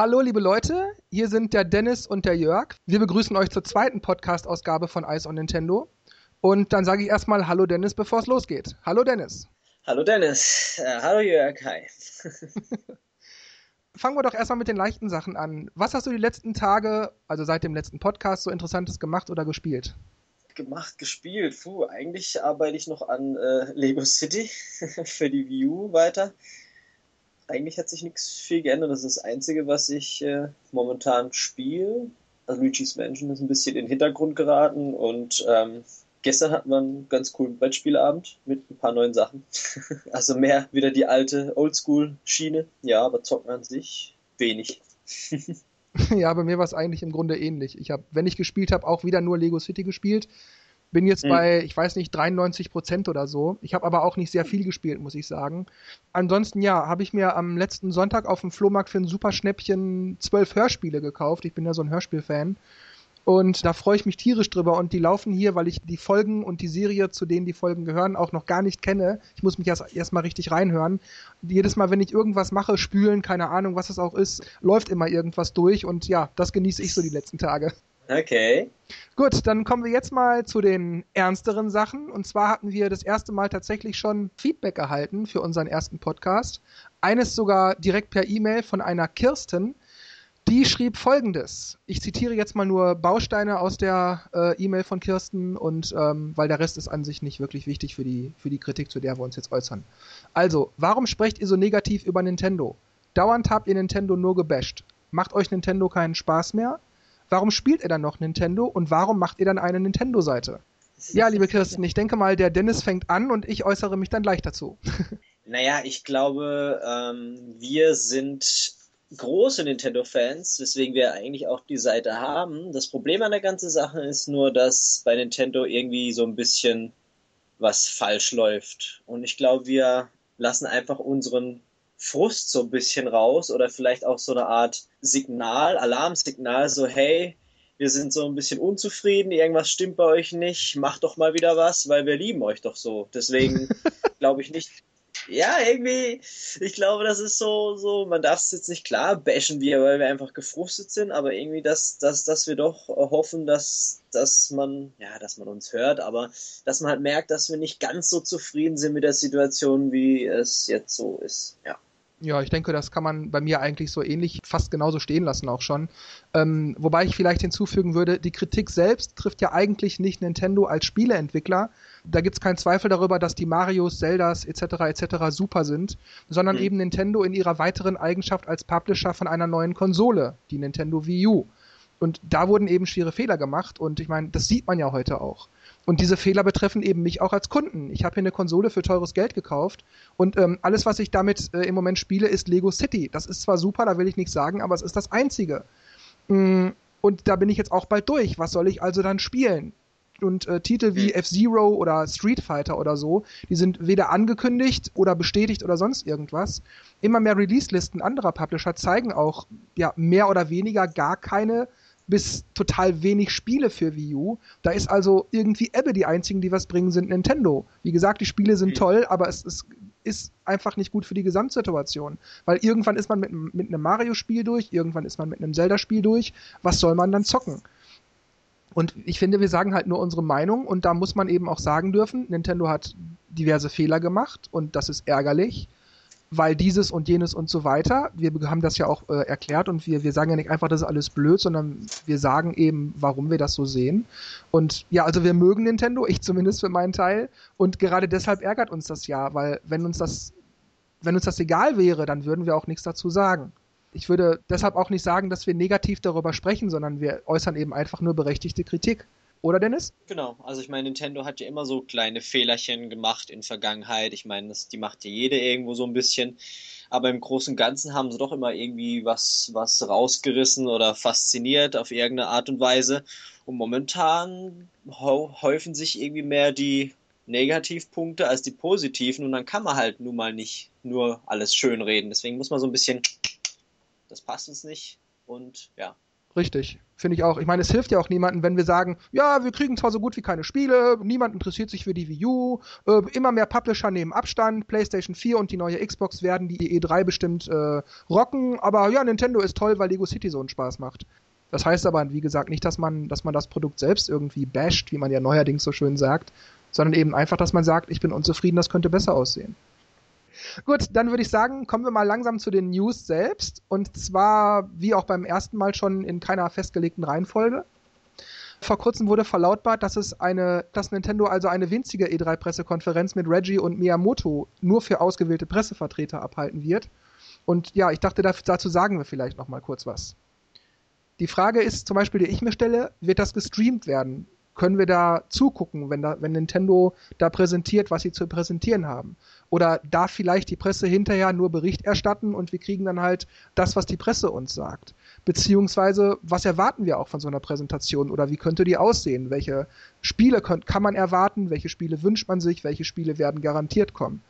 Hallo liebe Leute, hier sind der Dennis und der Jörg. Wir begrüßen euch zur zweiten Podcast-Ausgabe von Ice on Nintendo. Und dann sage ich erstmal Hallo Dennis, bevor es losgeht. Hallo Dennis. Hallo Dennis. Äh, hallo Jörg, hi. Fangen wir doch erstmal mit den leichten Sachen an. Was hast du die letzten Tage, also seit dem letzten Podcast, so Interessantes gemacht oder gespielt? Gemacht, gespielt. Puh, eigentlich arbeite ich noch an äh, Lego City für die Wii U weiter eigentlich hat sich nichts viel geändert. Das ist das Einzige, was ich äh, momentan spiele. Also Luigi's Mansion ist ein bisschen in den Hintergrund geraten und ähm, gestern hatten wir einen ganz coolen Brettspielabend mit ein paar neuen Sachen. also mehr wieder die alte Oldschool-Schiene. Ja, aber zocken an sich wenig. ja, bei mir war es eigentlich im Grunde ähnlich. Ich habe, wenn ich gespielt habe, auch wieder nur Lego City gespielt. Bin jetzt mhm. bei, ich weiß nicht, 93 Prozent oder so. Ich habe aber auch nicht sehr viel gespielt, muss ich sagen. Ansonsten, ja, habe ich mir am letzten Sonntag auf dem Flohmarkt für ein super Schnäppchen zwölf Hörspiele gekauft. Ich bin ja so ein Hörspielfan. Und da freue ich mich tierisch drüber. Und die laufen hier, weil ich die Folgen und die Serie, zu denen die Folgen gehören, auch noch gar nicht kenne. Ich muss mich erst erstmal richtig reinhören. Jedes Mal, wenn ich irgendwas mache, spülen, keine Ahnung, was es auch ist, läuft immer irgendwas durch. Und ja, das genieße ich so die letzten Tage. Okay. Gut, dann kommen wir jetzt mal zu den ernsteren Sachen. Und zwar hatten wir das erste Mal tatsächlich schon Feedback erhalten für unseren ersten Podcast. Eines sogar direkt per E-Mail von einer Kirsten. Die schrieb folgendes. Ich zitiere jetzt mal nur Bausteine aus der äh, E-Mail von Kirsten und ähm, weil der Rest ist an sich nicht wirklich wichtig für die, für die Kritik, zu der wir uns jetzt äußern. Also, warum sprecht ihr so negativ über Nintendo? Dauernd habt ihr Nintendo nur gebasht. Macht euch Nintendo keinen Spaß mehr? Warum spielt er dann noch Nintendo und warum macht ihr dann eine Nintendo-Seite? Ja, liebe Kirsten, ich denke mal, der Dennis fängt an und ich äußere mich dann gleich dazu. Naja, ich glaube, ähm, wir sind große Nintendo-Fans, weswegen wir eigentlich auch die Seite haben. Das Problem an der ganzen Sache ist nur, dass bei Nintendo irgendwie so ein bisschen was falsch läuft. Und ich glaube, wir lassen einfach unseren Frust so ein bisschen raus oder vielleicht auch so eine Art Signal, Alarmsignal, so hey, wir sind so ein bisschen unzufrieden, irgendwas stimmt bei euch nicht, macht doch mal wieder was, weil wir lieben euch doch so. Deswegen glaube ich nicht. Ja, irgendwie, ich glaube, das ist so, so, man darf es jetzt nicht klar bashen wir, weil wir einfach gefrustet sind, aber irgendwie, dass, dass, dass wir doch hoffen, dass, dass man, ja, dass man uns hört, aber dass man halt merkt, dass wir nicht ganz so zufrieden sind mit der Situation, wie es jetzt so ist, ja. Ja, ich denke, das kann man bei mir eigentlich so ähnlich fast genauso stehen lassen auch schon. Ähm, wobei ich vielleicht hinzufügen würde, die Kritik selbst trifft ja eigentlich nicht Nintendo als Spieleentwickler. Da gibt's keinen Zweifel darüber, dass die Marios, Zeldas etc. etc. super sind, sondern mhm. eben Nintendo in ihrer weiteren Eigenschaft als Publisher von einer neuen Konsole, die Nintendo Wii U. Und da wurden eben schwere Fehler gemacht und ich meine, das sieht man ja heute auch. Und diese Fehler betreffen eben mich auch als Kunden. Ich habe hier eine Konsole für teures Geld gekauft und ähm, alles, was ich damit äh, im Moment spiele, ist Lego City. Das ist zwar super, da will ich nichts sagen, aber es ist das Einzige. Mm, und da bin ich jetzt auch bald durch. Was soll ich also dann spielen? Und äh, Titel wie F-Zero oder Street Fighter oder so, die sind weder angekündigt oder bestätigt oder sonst irgendwas. Immer mehr Release-Listen anderer Publisher zeigen auch ja mehr oder weniger gar keine bis total wenig Spiele für Wii U. Da ist also irgendwie Ebbe die einzigen, die was bringen, sind Nintendo. Wie gesagt, die Spiele sind mhm. toll, aber es, es ist einfach nicht gut für die Gesamtsituation. Weil irgendwann ist man mit, mit einem Mario-Spiel durch, irgendwann ist man mit einem Zelda-Spiel durch. Was soll man dann zocken? Und ich finde, wir sagen halt nur unsere Meinung und da muss man eben auch sagen dürfen, Nintendo hat diverse Fehler gemacht und das ist ärgerlich weil dieses und jenes und so weiter. Wir haben das ja auch äh, erklärt und wir, wir sagen ja nicht einfach, das ist alles blöd, sondern wir sagen eben, warum wir das so sehen. Und ja, also wir mögen Nintendo, ich zumindest für meinen Teil. Und gerade deshalb ärgert uns das ja, weil wenn uns das, wenn uns das egal wäre, dann würden wir auch nichts dazu sagen. Ich würde deshalb auch nicht sagen, dass wir negativ darüber sprechen, sondern wir äußern eben einfach nur berechtigte Kritik. Oder Dennis? Genau, also ich meine, Nintendo hat ja immer so kleine Fehlerchen gemacht in Vergangenheit. Ich meine, das, die macht ja jede irgendwo so ein bisschen. Aber im Großen und Ganzen haben sie doch immer irgendwie was, was rausgerissen oder fasziniert auf irgendeine Art und Weise. Und momentan häufen sich irgendwie mehr die Negativpunkte als die positiven und dann kann man halt nun mal nicht nur alles schön reden. Deswegen muss man so ein bisschen, das passt uns nicht und ja, Richtig, finde ich auch. Ich meine, es hilft ja auch niemandem, wenn wir sagen, ja, wir kriegen zwar so gut wie keine Spiele, niemand interessiert sich für die Wii U, äh, immer mehr Publisher nehmen Abstand, PlayStation 4 und die neue Xbox werden die E3 bestimmt äh, rocken, aber ja, Nintendo ist toll, weil Lego City so einen Spaß macht. Das heißt aber, wie gesagt, nicht, dass man, dass man das Produkt selbst irgendwie basht, wie man ja neuerdings so schön sagt, sondern eben einfach, dass man sagt, ich bin unzufrieden, das könnte besser aussehen. Gut, dann würde ich sagen, kommen wir mal langsam zu den News selbst. Und zwar, wie auch beim ersten Mal schon in keiner festgelegten Reihenfolge. Vor kurzem wurde verlautbart, dass es eine, dass Nintendo also eine winzige E3-Pressekonferenz mit Reggie und Miyamoto nur für ausgewählte Pressevertreter abhalten wird. Und ja, ich dachte, dazu sagen wir vielleicht noch mal kurz was. Die Frage ist zum Beispiel, die ich mir stelle, wird das gestreamt werden? Können wir da zugucken, wenn, da, wenn Nintendo da präsentiert, was sie zu präsentieren haben? Oder darf vielleicht die Presse hinterher nur Bericht erstatten und wir kriegen dann halt das, was die Presse uns sagt? Beziehungsweise, was erwarten wir auch von so einer Präsentation oder wie könnte die aussehen? Welche Spiele könnt, kann man erwarten? Welche Spiele wünscht man sich? Welche Spiele werden garantiert kommen?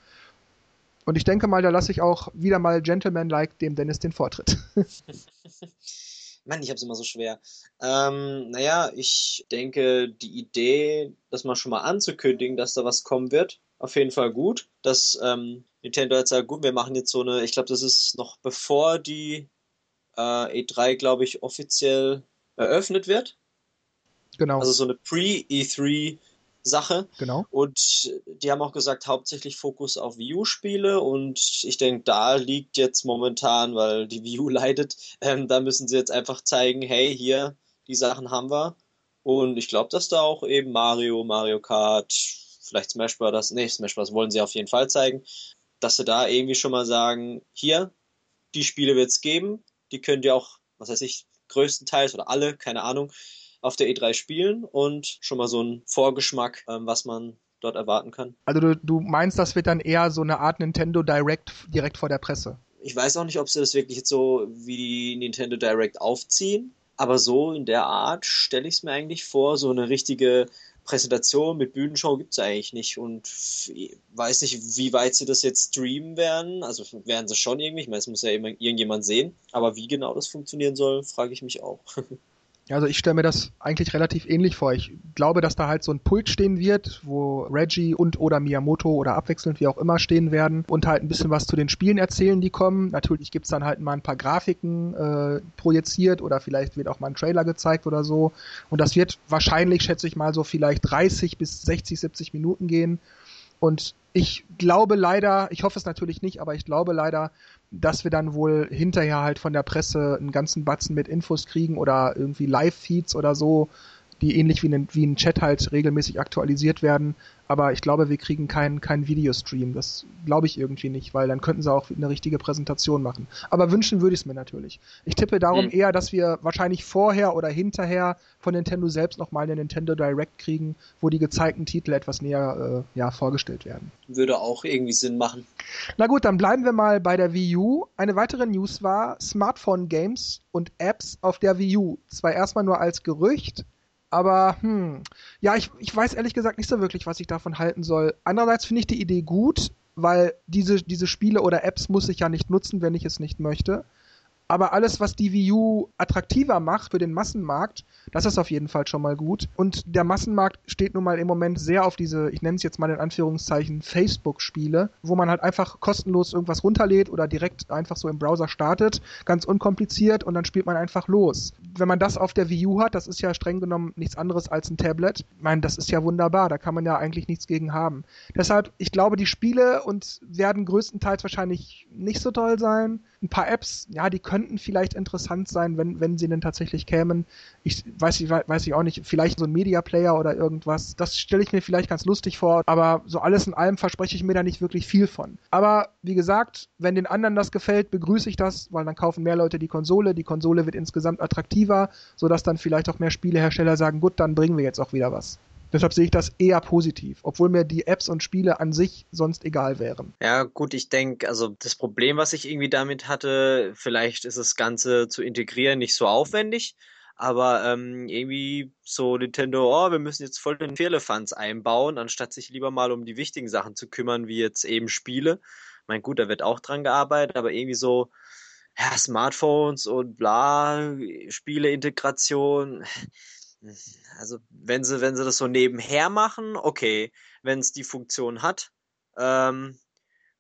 Und ich denke mal, da lasse ich auch wieder mal Gentleman-like dem Dennis den Vortritt. Mann, ich hab's immer so schwer. Ähm, naja, ich denke, die Idee, das mal schon mal anzukündigen, dass da was kommen wird, auf jeden Fall gut. Dass ähm, Nintendo jetzt sagt, gut, wir machen jetzt so eine, ich glaube, das ist noch bevor die äh, E3, glaube ich, offiziell eröffnet wird. Genau. Also so eine Pre-E3 Sache. Genau. Und die haben auch gesagt, hauptsächlich Fokus auf Wii U-Spiele und ich denke, da liegt jetzt momentan, weil die Wii U leidet, ähm, da müssen sie jetzt einfach zeigen, hey, hier, die Sachen haben wir. Und ich glaube, dass da auch eben Mario, Mario Kart, vielleicht Smash Bros. Nee, Smash Bros. wollen sie auf jeden Fall zeigen, dass sie da irgendwie schon mal sagen, hier, die Spiele wird es geben, die könnt ihr auch, was weiß ich, größtenteils oder alle, keine Ahnung, auf der E3 spielen und schon mal so ein Vorgeschmack, ähm, was man dort erwarten kann. Also du, du meinst, das wird dann eher so eine Art Nintendo Direct direkt vor der Presse? Ich weiß auch nicht, ob sie das wirklich jetzt so wie die Nintendo Direct aufziehen, aber so in der Art stelle ich es mir eigentlich vor, so eine richtige Präsentation mit Bühnenshow gibt es eigentlich nicht und weiß nicht, wie weit sie das jetzt streamen werden. Also werden sie schon irgendwie, ich meine, es muss ja immer irgendjemand sehen, aber wie genau das funktionieren soll, frage ich mich auch. Also ich stelle mir das eigentlich relativ ähnlich vor. Ich glaube, dass da halt so ein Pult stehen wird, wo Reggie und oder Miyamoto oder abwechselnd wie auch immer stehen werden und halt ein bisschen was zu den Spielen erzählen, die kommen. Natürlich gibt's dann halt mal ein paar Grafiken äh, projiziert oder vielleicht wird auch mal ein Trailer gezeigt oder so. Und das wird wahrscheinlich, schätze ich mal, so vielleicht 30 bis 60, 70 Minuten gehen. Und ich glaube leider, ich hoffe es natürlich nicht, aber ich glaube leider, dass wir dann wohl hinterher halt von der Presse einen ganzen Batzen mit Infos kriegen oder irgendwie Live-Feeds oder so, die ähnlich wie ein, wie ein Chat halt regelmäßig aktualisiert werden. Aber ich glaube, wir kriegen keinen kein Videostream. Das glaube ich irgendwie nicht, weil dann könnten sie auch eine richtige Präsentation machen. Aber wünschen würde ich es mir natürlich. Ich tippe darum mhm. eher, dass wir wahrscheinlich vorher oder hinterher von Nintendo selbst nochmal eine Nintendo Direct kriegen, wo die gezeigten Titel etwas näher äh, ja, vorgestellt werden. Würde auch irgendwie Sinn machen. Na gut, dann bleiben wir mal bei der Wii U. Eine weitere News war Smartphone-Games und Apps auf der Wii U. Zwar erstmal nur als Gerücht, aber hm, ja, ich, ich weiß ehrlich gesagt nicht so wirklich, was ich davon halten soll. Andererseits finde ich die Idee gut, weil diese, diese Spiele oder Apps muss ich ja nicht nutzen, wenn ich es nicht möchte. Aber alles, was die Wii U attraktiver macht für den Massenmarkt, das ist auf jeden Fall schon mal gut. Und der Massenmarkt steht nun mal im Moment sehr auf diese, ich nenne es jetzt mal in Anführungszeichen, Facebook-Spiele, wo man halt einfach kostenlos irgendwas runterlädt oder direkt einfach so im Browser startet, ganz unkompliziert und dann spielt man einfach los. Wenn man das auf der Wii U hat, das ist ja streng genommen nichts anderes als ein Tablet. Ich meine, das ist ja wunderbar, da kann man ja eigentlich nichts gegen haben. Deshalb, ich glaube, die Spiele und werden größtenteils wahrscheinlich nicht so toll sein. Ein paar Apps, ja, die könnten vielleicht interessant sein, wenn, wenn sie denn tatsächlich kämen. Ich weiß, ich weiß ich auch nicht, vielleicht so ein Media Player oder irgendwas. Das stelle ich mir vielleicht ganz lustig vor, aber so alles in allem verspreche ich mir da nicht wirklich viel von. Aber wie gesagt, wenn den anderen das gefällt, begrüße ich das, weil dann kaufen mehr Leute die Konsole. Die Konsole wird insgesamt attraktiver, sodass dann vielleicht auch mehr Spielehersteller sagen, gut, dann bringen wir jetzt auch wieder was. Deshalb sehe ich das eher positiv, obwohl mir die Apps und Spiele an sich sonst egal wären. Ja, gut, ich denke, also das Problem, was ich irgendwie damit hatte, vielleicht ist das Ganze zu integrieren nicht so aufwendig, aber ähm, irgendwie so Nintendo, oh, wir müssen jetzt voll den Firlefanz einbauen, anstatt sich lieber mal um die wichtigen Sachen zu kümmern, wie jetzt eben Spiele. Mein gut, da wird auch dran gearbeitet, aber irgendwie so, ja, Smartphones und bla, Spieleintegration. Also, wenn sie, wenn sie das so nebenher machen, okay, wenn es die Funktion hat. Ähm,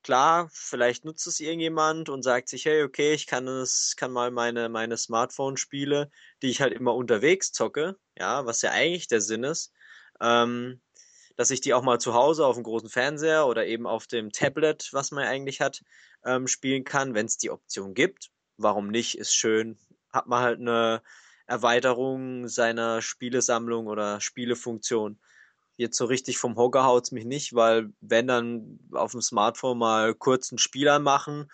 klar, vielleicht nutzt es irgendjemand und sagt sich, hey, okay, ich kann es, kann mal meine, meine Smartphone-Spiele, die ich halt immer unterwegs zocke, ja, was ja eigentlich der Sinn ist, ähm, dass ich die auch mal zu Hause auf dem großen Fernseher oder eben auf dem Tablet, was man eigentlich hat, ähm, spielen kann, wenn es die Option gibt. Warum nicht? Ist schön. Hat man halt eine Erweiterung seiner Spielesammlung oder Spielefunktion. Jetzt so richtig vom Hocker haut's mich nicht, weil wenn dann auf dem Smartphone mal kurz einen Spieler machen,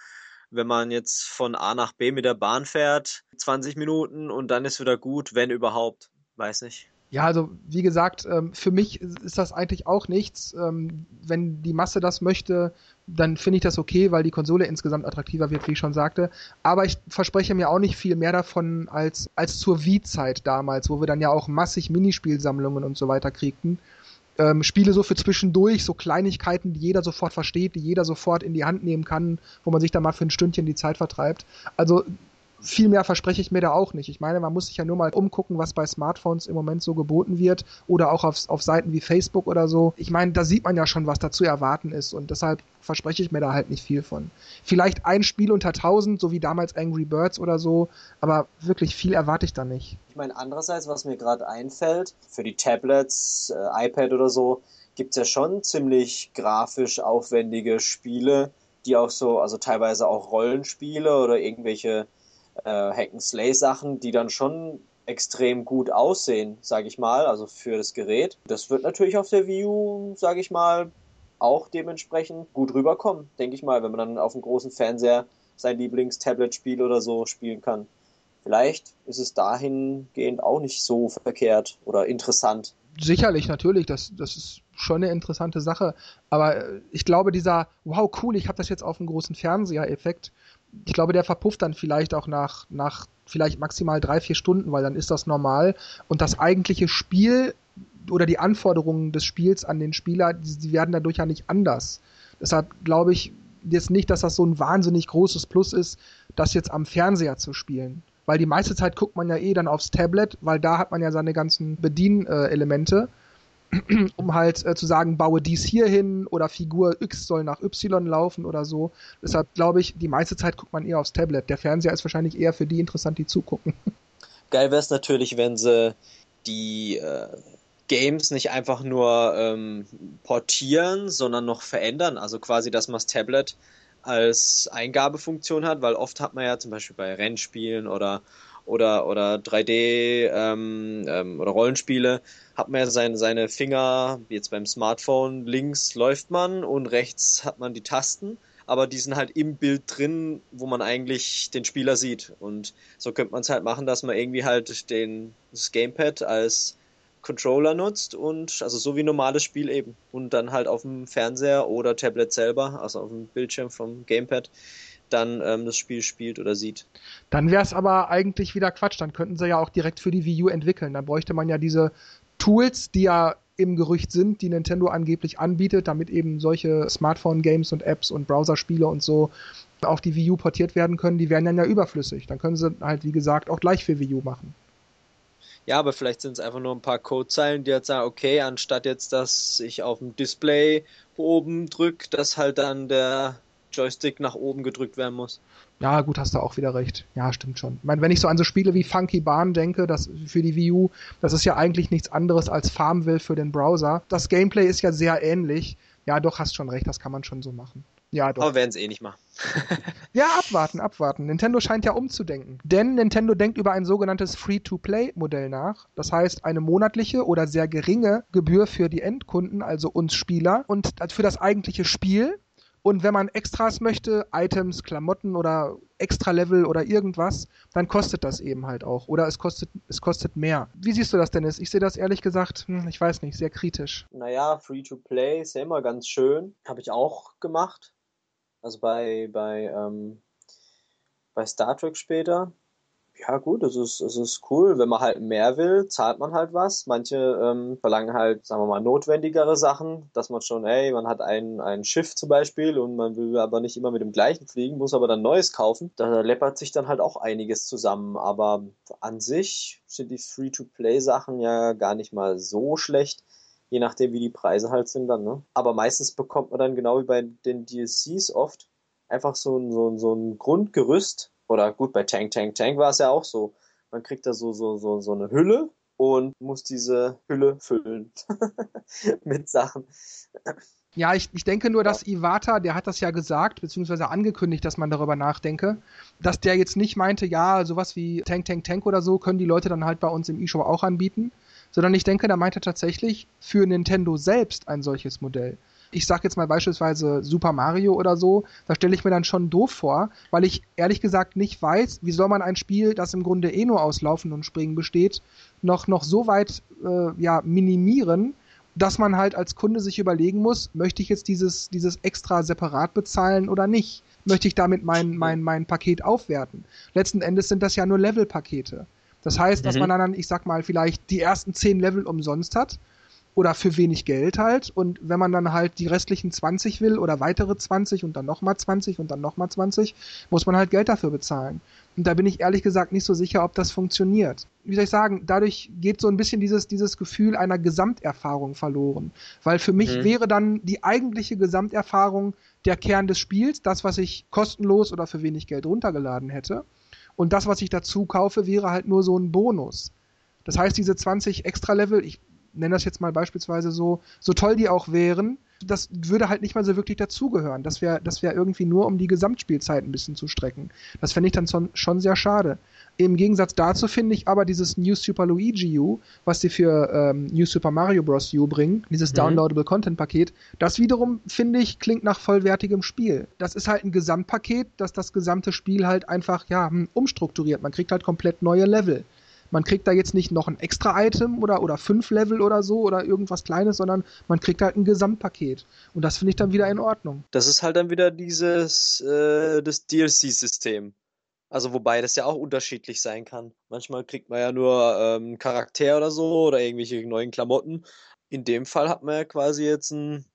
wenn man jetzt von A nach B mit der Bahn fährt, 20 Minuten und dann ist wieder gut, wenn überhaupt. Weiß nicht. Ja, also wie gesagt, ähm, für mich ist das eigentlich auch nichts. Ähm, wenn die Masse das möchte, dann finde ich das okay, weil die Konsole insgesamt attraktiver wird, wie ich schon sagte. Aber ich verspreche mir auch nicht viel mehr davon als, als zur Wii-Zeit damals, wo wir dann ja auch massig Minispielsammlungen und so weiter kriegten. Ähm, Spiele so für zwischendurch, so Kleinigkeiten, die jeder sofort versteht, die jeder sofort in die Hand nehmen kann, wo man sich dann mal für ein Stündchen die Zeit vertreibt. Also viel mehr verspreche ich mir da auch nicht. Ich meine, man muss sich ja nur mal umgucken, was bei Smartphones im Moment so geboten wird oder auch auf, auf Seiten wie Facebook oder so. Ich meine, da sieht man ja schon, was da zu erwarten ist und deshalb verspreche ich mir da halt nicht viel von. Vielleicht ein Spiel unter 1000, so wie damals Angry Birds oder so, aber wirklich viel erwarte ich da nicht. Ich meine, andererseits, was mir gerade einfällt, für die Tablets, äh, iPad oder so, gibt es ja schon ziemlich grafisch aufwendige Spiele, die auch so, also teilweise auch Rollenspiele oder irgendwelche äh, Hack-and-Slay-Sachen, die dann schon extrem gut aussehen, sage ich mal, also für das Gerät. Das wird natürlich auf der Wii U, sage ich mal, auch dementsprechend gut rüberkommen, denke ich mal, wenn man dann auf dem großen Fernseher sein Lieblings-Tablet-Spiel oder so spielen kann. Vielleicht ist es dahingehend auch nicht so verkehrt oder interessant. Sicherlich, natürlich, das, das ist schon eine interessante Sache. Aber ich glaube, dieser, wow, cool, ich habe das jetzt auf dem großen Fernseher-Effekt, ich glaube, der verpufft dann vielleicht auch nach, nach vielleicht maximal drei, vier Stunden, weil dann ist das normal. Und das eigentliche Spiel oder die Anforderungen des Spiels an den Spieler, die, die werden dadurch ja nicht anders. Deshalb glaube ich jetzt nicht, dass das so ein wahnsinnig großes Plus ist, das jetzt am Fernseher zu spielen. Weil die meiste Zeit guckt man ja eh dann aufs Tablet, weil da hat man ja seine ganzen Bedienelemente. Äh, um halt äh, zu sagen, baue dies hier hin oder Figur X soll nach Y laufen oder so. Deshalb glaube ich, die meiste Zeit guckt man eher aufs Tablet. Der Fernseher ist wahrscheinlich eher für die interessant, die zugucken. Geil wäre es natürlich, wenn sie die äh, Games nicht einfach nur ähm, portieren, sondern noch verändern. Also quasi, dass man das Tablet als Eingabefunktion hat, weil oft hat man ja zum Beispiel bei Rennspielen oder oder, oder 3D ähm, ähm, oder Rollenspiele hat man ja seine, seine Finger, jetzt beim Smartphone, links läuft man und rechts hat man die Tasten, aber die sind halt im Bild drin, wo man eigentlich den Spieler sieht. Und so könnte man es halt machen, dass man irgendwie halt den, das Gamepad als Controller nutzt und also so wie normales Spiel eben. Und dann halt auf dem Fernseher oder Tablet selber, also auf dem Bildschirm vom Gamepad, dann ähm, das Spiel spielt oder sieht. Dann wäre es aber eigentlich wieder Quatsch. Dann könnten sie ja auch direkt für die Wii U entwickeln. Dann bräuchte man ja diese Tools, die ja im Gerücht sind, die Nintendo angeblich anbietet, damit eben solche Smartphone-Games und Apps und Browserspiele und so auf die Wii U portiert werden können, die wären dann ja überflüssig. Dann können sie halt, wie gesagt, auch gleich für Wii U machen. Ja, aber vielleicht sind es einfach nur ein paar Codezeilen, die jetzt sagen, okay, anstatt jetzt, dass ich auf dem Display oben drücke, dass halt dann der Joystick nach oben gedrückt werden muss. Ja, gut, hast du auch wieder recht. Ja, stimmt schon. Ich meine, wenn ich so an so Spiele wie Funky Barn denke, das für die Wii U, das ist ja eigentlich nichts anderes als Farmville für den Browser. Das Gameplay ist ja sehr ähnlich. Ja, doch, hast schon recht, das kann man schon so machen. Ja, doch. Aber werden es eh nicht machen. ja, abwarten, abwarten. Nintendo scheint ja umzudenken. Denn Nintendo denkt über ein sogenanntes Free-to-Play-Modell nach. Das heißt, eine monatliche oder sehr geringe Gebühr für die Endkunden, also uns Spieler, und für das eigentliche Spiel und wenn man Extras möchte, Items, Klamotten oder Extra-Level oder irgendwas, dann kostet das eben halt auch. Oder es kostet, es kostet mehr. Wie siehst du das, Dennis? Ich sehe das ehrlich gesagt, hm, ich weiß nicht, sehr kritisch. Naja, Free-to-Play ist ja immer ganz schön. Habe ich auch gemacht. Also bei, bei, ähm, bei Star Trek später. Ja, gut, es ist, es ist cool. Wenn man halt mehr will, zahlt man halt was. Manche ähm, verlangen halt, sagen wir mal, notwendigere Sachen, dass man schon, ey, man hat ein, ein Schiff zum Beispiel und man will aber nicht immer mit dem gleichen fliegen, muss aber dann neues kaufen. Da läppert sich dann halt auch einiges zusammen. Aber an sich sind die Free-to-Play-Sachen ja gar nicht mal so schlecht je nachdem, wie die Preise halt sind dann, ne? Aber meistens bekommt man dann genau wie bei den DLCs oft einfach so ein, so ein, so ein Grundgerüst, oder gut, bei Tank Tank Tank war es ja auch so. Man kriegt da so, so, so, so eine Hülle und muss diese Hülle füllen mit Sachen. Ja, ich, ich denke nur, dass Iwata, der hat das ja gesagt, beziehungsweise angekündigt, dass man darüber nachdenke, dass der jetzt nicht meinte, ja, sowas wie Tank, Tank, Tank oder so können die Leute dann halt bei uns im E-Show auch anbieten, sondern ich denke, der meinte tatsächlich für Nintendo selbst ein solches Modell ich sag jetzt mal beispielsweise Super Mario oder so, da stelle ich mir dann schon doof vor, weil ich ehrlich gesagt nicht weiß, wie soll man ein Spiel, das im Grunde eh nur aus Laufen und Springen besteht, noch, noch so weit äh, ja, minimieren, dass man halt als Kunde sich überlegen muss, möchte ich jetzt dieses, dieses extra separat bezahlen oder nicht? Möchte ich damit mein, mein, mein Paket aufwerten? Letzten Endes sind das ja nur Level-Pakete. Das heißt, dass mhm. man dann, ich sag mal, vielleicht die ersten zehn Level umsonst hat oder für wenig Geld halt. Und wenn man dann halt die restlichen 20 will oder weitere 20 und dann nochmal 20 und dann nochmal 20, muss man halt Geld dafür bezahlen. Und da bin ich ehrlich gesagt nicht so sicher, ob das funktioniert. Wie soll ich sagen, dadurch geht so ein bisschen dieses, dieses Gefühl einer Gesamterfahrung verloren. Weil für mich mhm. wäre dann die eigentliche Gesamterfahrung der Kern des Spiels, das, was ich kostenlos oder für wenig Geld runtergeladen hätte. Und das, was ich dazu kaufe, wäre halt nur so ein Bonus. Das heißt, diese 20 Extra-Level, ich nenne das jetzt mal beispielsweise so, so toll die auch wären, das würde halt nicht mal so wirklich dazugehören. Das wäre das wäre irgendwie nur, um die Gesamtspielzeit ein bisschen zu strecken. Das fände ich dann schon sehr schade. Im Gegensatz dazu finde ich aber dieses New Super Luigi U, was sie für ähm, New Super Mario Bros. U bringen, dieses mhm. Downloadable Content Paket, das wiederum, finde ich, klingt nach vollwertigem Spiel. Das ist halt ein Gesamtpaket, das das gesamte Spiel halt einfach, ja, hm, umstrukturiert. Man kriegt halt komplett neue Level. Man kriegt da jetzt nicht noch ein extra Item oder, oder fünf Level oder so oder irgendwas Kleines, sondern man kriegt halt ein Gesamtpaket. Und das finde ich dann wieder in Ordnung. Das ist halt dann wieder dieses äh, das DLC-System. Also wobei das ja auch unterschiedlich sein kann. Manchmal kriegt man ja nur ähm, Charakter oder so oder irgendwelche neuen Klamotten. In dem Fall hat man ja quasi jetzt ein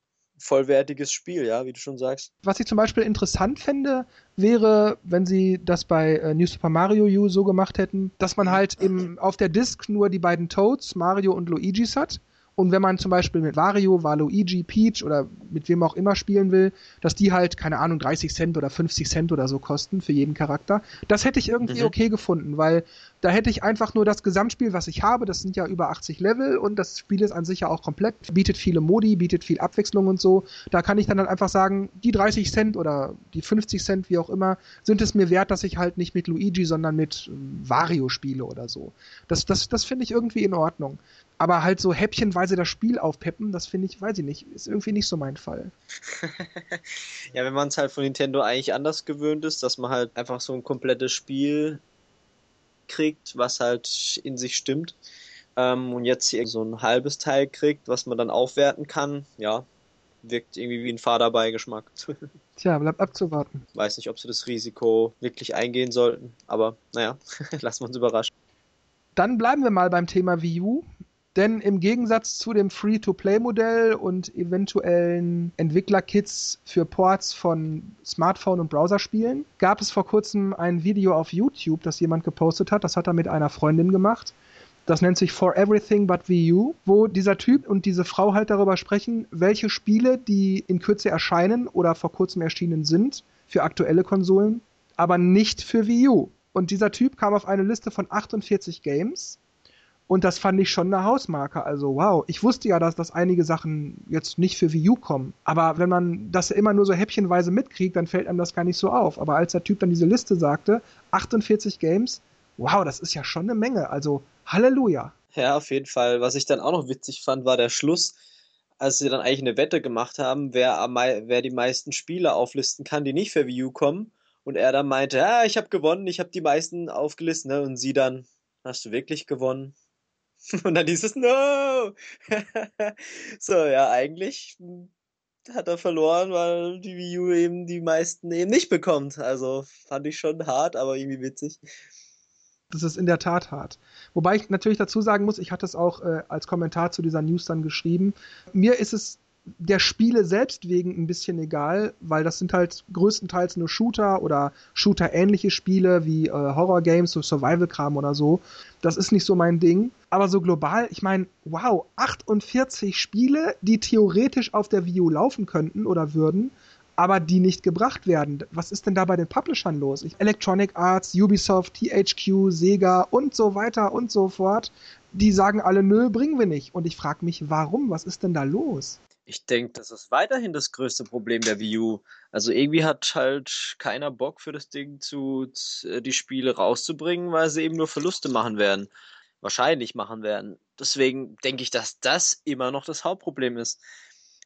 vollwertiges Spiel, ja, wie du schon sagst. Was ich zum Beispiel interessant fände, wäre, wenn sie das bei äh, New Super Mario U so gemacht hätten, dass man halt im, auf der Disk nur die beiden Toads, Mario und Luigis hat und wenn man zum Beispiel mit Wario, Waluigi, Peach oder mit wem auch immer spielen will, dass die halt, keine Ahnung, 30 Cent oder 50 Cent oder so kosten für jeden Charakter. Das hätte ich irgendwie mhm. okay gefunden, weil da hätte ich einfach nur das Gesamtspiel, was ich habe. Das sind ja über 80 Level und das Spiel ist an sich ja auch komplett, bietet viele Modi, bietet viel Abwechslung und so. Da kann ich dann halt einfach sagen, die 30 Cent oder die 50 Cent, wie auch immer, sind es mir wert, dass ich halt nicht mit Luigi, sondern mit ähm, Wario spiele oder so. Das, das, das finde ich irgendwie in Ordnung. Aber halt so häppchenweise das Spiel aufpeppen, das finde ich, weiß ich nicht, ist irgendwie nicht so mein Fall. ja, wenn man es halt von Nintendo eigentlich anders gewöhnt ist, dass man halt einfach so ein komplettes Spiel kriegt, was halt in sich stimmt. Ähm, und jetzt hier so ein halbes Teil kriegt, was man dann aufwerten kann, ja, wirkt irgendwie wie ein Fahrerbeigeschmack. Tja, bleibt abzuwarten. Weiß nicht, ob sie das Risiko wirklich eingehen sollten, aber naja, lassen wir uns überraschen. Dann bleiben wir mal beim Thema Wii U. Denn im Gegensatz zu dem Free-to-Play-Modell und eventuellen Entwickler-Kits für Ports von Smartphone- und Browserspielen gab es vor kurzem ein Video auf YouTube, das jemand gepostet hat. Das hat er mit einer Freundin gemacht. Das nennt sich For Everything But Wii U, wo dieser Typ und diese Frau halt darüber sprechen, welche Spiele, die in Kürze erscheinen oder vor kurzem erschienen sind für aktuelle Konsolen, aber nicht für Wii U. Und dieser Typ kam auf eine Liste von 48 Games und das fand ich schon eine Hausmarke. Also wow, ich wusste ja, dass, dass einige Sachen jetzt nicht für Wii U kommen. Aber wenn man das immer nur so häppchenweise mitkriegt, dann fällt einem das gar nicht so auf. Aber als der Typ dann diese Liste sagte, 48 Games, wow, das ist ja schon eine Menge. Also Halleluja. Ja, auf jeden Fall. Was ich dann auch noch witzig fand, war der Schluss, als sie dann eigentlich eine Wette gemacht haben, wer, wer die meisten Spiele auflisten kann, die nicht für Wii U kommen. Und er dann meinte, ja, ich habe gewonnen, ich habe die meisten aufgelistet. Ne? Und sie dann, hast du wirklich gewonnen? Und dann dieses No! so, ja, eigentlich hat er verloren, weil die Wii U eben die meisten eben nicht bekommt. Also fand ich schon hart, aber irgendwie witzig. Das ist in der Tat hart. Wobei ich natürlich dazu sagen muss, ich hatte es auch äh, als Kommentar zu dieser News dann geschrieben. Mir ist es der Spiele selbst wegen ein bisschen egal, weil das sind halt größtenteils nur Shooter oder Shooter-ähnliche Spiele wie äh, Horror-Games, so Survival-Kram oder so. Das ist nicht so mein Ding. Aber so global, ich meine, wow, 48 Spiele, die theoretisch auf der Wii U laufen könnten oder würden, aber die nicht gebracht werden. Was ist denn da bei den Publishern los? Electronic Arts, Ubisoft, THQ, Sega und so weiter und so fort. Die sagen alle, nö, bringen wir nicht. Und ich frage mich, warum? Was ist denn da los? Ich denke, das ist weiterhin das größte Problem der Wii U. Also irgendwie hat halt keiner Bock für das Ding zu, äh, die Spiele rauszubringen, weil sie eben nur Verluste machen werden. Wahrscheinlich machen werden. Deswegen denke ich, dass das immer noch das Hauptproblem ist.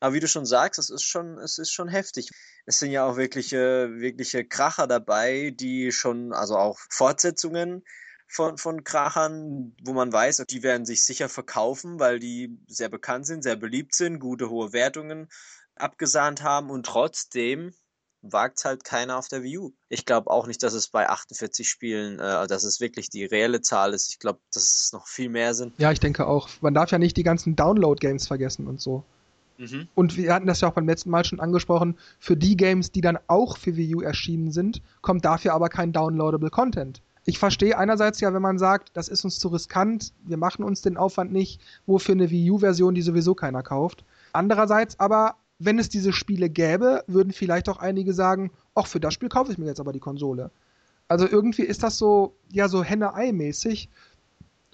Aber wie du schon sagst, es ist schon, es ist schon heftig. Es sind ja auch wirkliche, wirkliche Kracher dabei, die schon, also auch Fortsetzungen, von, von Krachern, wo man weiß, die werden sich sicher verkaufen, weil die sehr bekannt sind, sehr beliebt sind, gute hohe Wertungen abgesahnt haben und trotzdem wagt es halt keiner auf der Wii U. Ich glaube auch nicht, dass es bei 48 Spielen, äh, dass es wirklich die reelle Zahl ist. Ich glaube, dass es noch viel mehr sind. Ja, ich denke auch. Man darf ja nicht die ganzen Download-Games vergessen und so. Mhm. Und wir hatten das ja auch beim letzten Mal schon angesprochen, für die Games, die dann auch für Wii U erschienen sind, kommt dafür aber kein downloadable Content ich verstehe einerseits ja, wenn man sagt, das ist uns zu riskant, wir machen uns den Aufwand nicht, wofür eine Wii U-Version, die sowieso keiner kauft. Andererseits aber, wenn es diese Spiele gäbe, würden vielleicht auch einige sagen, ach, für das Spiel kaufe ich mir jetzt aber die Konsole. Also irgendwie ist das so, ja, so Henne-Ei-mäßig.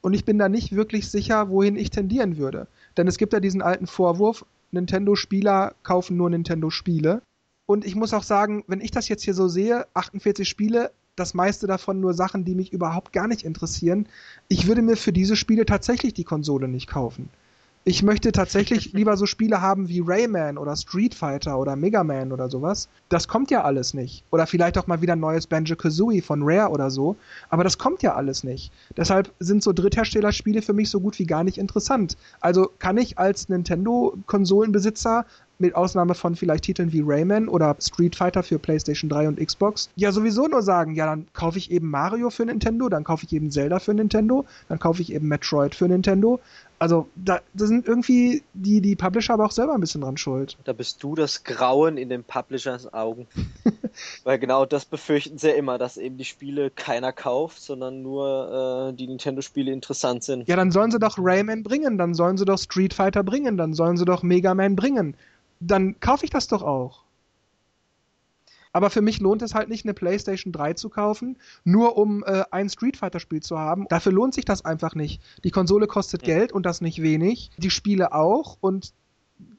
Und ich bin da nicht wirklich sicher, wohin ich tendieren würde. Denn es gibt ja diesen alten Vorwurf, Nintendo-Spieler kaufen nur Nintendo-Spiele. Und ich muss auch sagen, wenn ich das jetzt hier so sehe, 48 Spiele, das meiste davon nur Sachen, die mich überhaupt gar nicht interessieren. Ich würde mir für diese Spiele tatsächlich die Konsole nicht kaufen. Ich möchte tatsächlich lieber so Spiele haben wie Rayman oder Street Fighter oder Mega Man oder sowas. Das kommt ja alles nicht. Oder vielleicht auch mal wieder ein neues Banjo Kazooie von Rare oder so. Aber das kommt ja alles nicht. Deshalb sind so Drittherstellerspiele für mich so gut wie gar nicht interessant. Also kann ich als Nintendo-Konsolenbesitzer mit Ausnahme von vielleicht Titeln wie Rayman oder Street Fighter für PlayStation 3 und Xbox, ja sowieso nur sagen, ja, dann kaufe ich eben Mario für Nintendo, dann kaufe ich eben Zelda für Nintendo, dann kaufe ich eben Metroid für Nintendo. Also da, da sind irgendwie die, die Publisher aber auch selber ein bisschen dran schuld. Da bist du das Grauen in den Publishers Augen. Weil genau das befürchten sie ja immer, dass eben die Spiele keiner kauft, sondern nur äh, die Nintendo-Spiele interessant sind. Ja, dann sollen sie doch Rayman bringen, dann sollen sie doch Street Fighter bringen, dann sollen sie doch Mega Man bringen dann kaufe ich das doch auch. Aber für mich lohnt es halt nicht, eine PlayStation 3 zu kaufen, nur um äh, ein Street Fighter-Spiel zu haben. Dafür lohnt sich das einfach nicht. Die Konsole kostet ja. Geld und das nicht wenig. Die Spiele auch und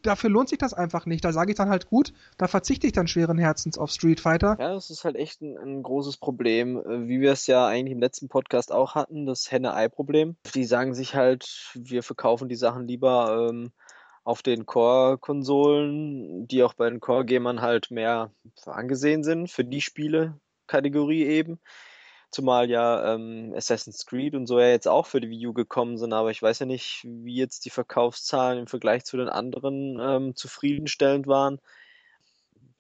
dafür lohnt sich das einfach nicht. Da sage ich dann halt gut, da verzichte ich dann schweren Herzens auf Street Fighter. Ja, das ist halt echt ein, ein großes Problem, äh, wie wir es ja eigentlich im letzten Podcast auch hatten, das Henne-Ei-Problem. Die sagen sich halt, wir verkaufen die Sachen lieber ähm, auf den Core-Konsolen, die auch bei den Core-Gamern halt mehr angesehen sind, für die Spiele-Kategorie eben. Zumal ja ähm, Assassin's Creed und so ja jetzt auch für die Wii U gekommen sind, aber ich weiß ja nicht, wie jetzt die Verkaufszahlen im Vergleich zu den anderen ähm, zufriedenstellend waren.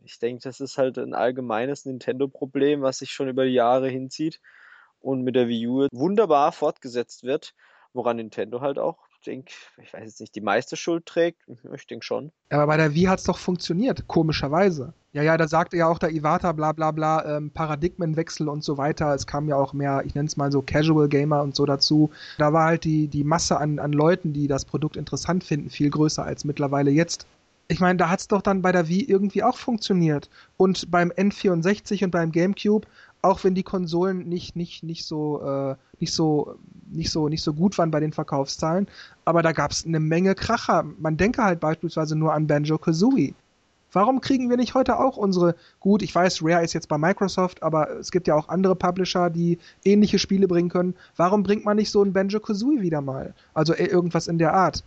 Ich denke, das ist halt ein allgemeines Nintendo-Problem, was sich schon über die Jahre hinzieht und mit der Wii U wunderbar fortgesetzt wird, woran Nintendo halt auch denke, ich weiß jetzt nicht, die meiste Schuld trägt. Ich denke schon. Aber bei der Wii hat es doch funktioniert, komischerweise. Ja, ja, da sagte ja auch der Iwata, bla bla bla, ähm, Paradigmenwechsel und so weiter. Es kam ja auch mehr, ich nenne es mal so Casual Gamer und so dazu. Da war halt die, die Masse an, an Leuten, die das Produkt interessant finden, viel größer als mittlerweile jetzt. Ich meine, da hat es doch dann bei der Wii irgendwie auch funktioniert. Und beim N64 und beim GameCube auch wenn die Konsolen nicht, nicht, nicht so, äh, nicht so, nicht so, nicht so gut waren bei den Verkaufszahlen, aber da gab es eine Menge Kracher. Man denke halt beispielsweise nur an Banjo Kazooie. Warum kriegen wir nicht heute auch unsere, gut, ich weiß, Rare ist jetzt bei Microsoft, aber es gibt ja auch andere Publisher, die ähnliche Spiele bringen können. Warum bringt man nicht so ein Banjo Kazooie wieder mal? Also irgendwas in der Art.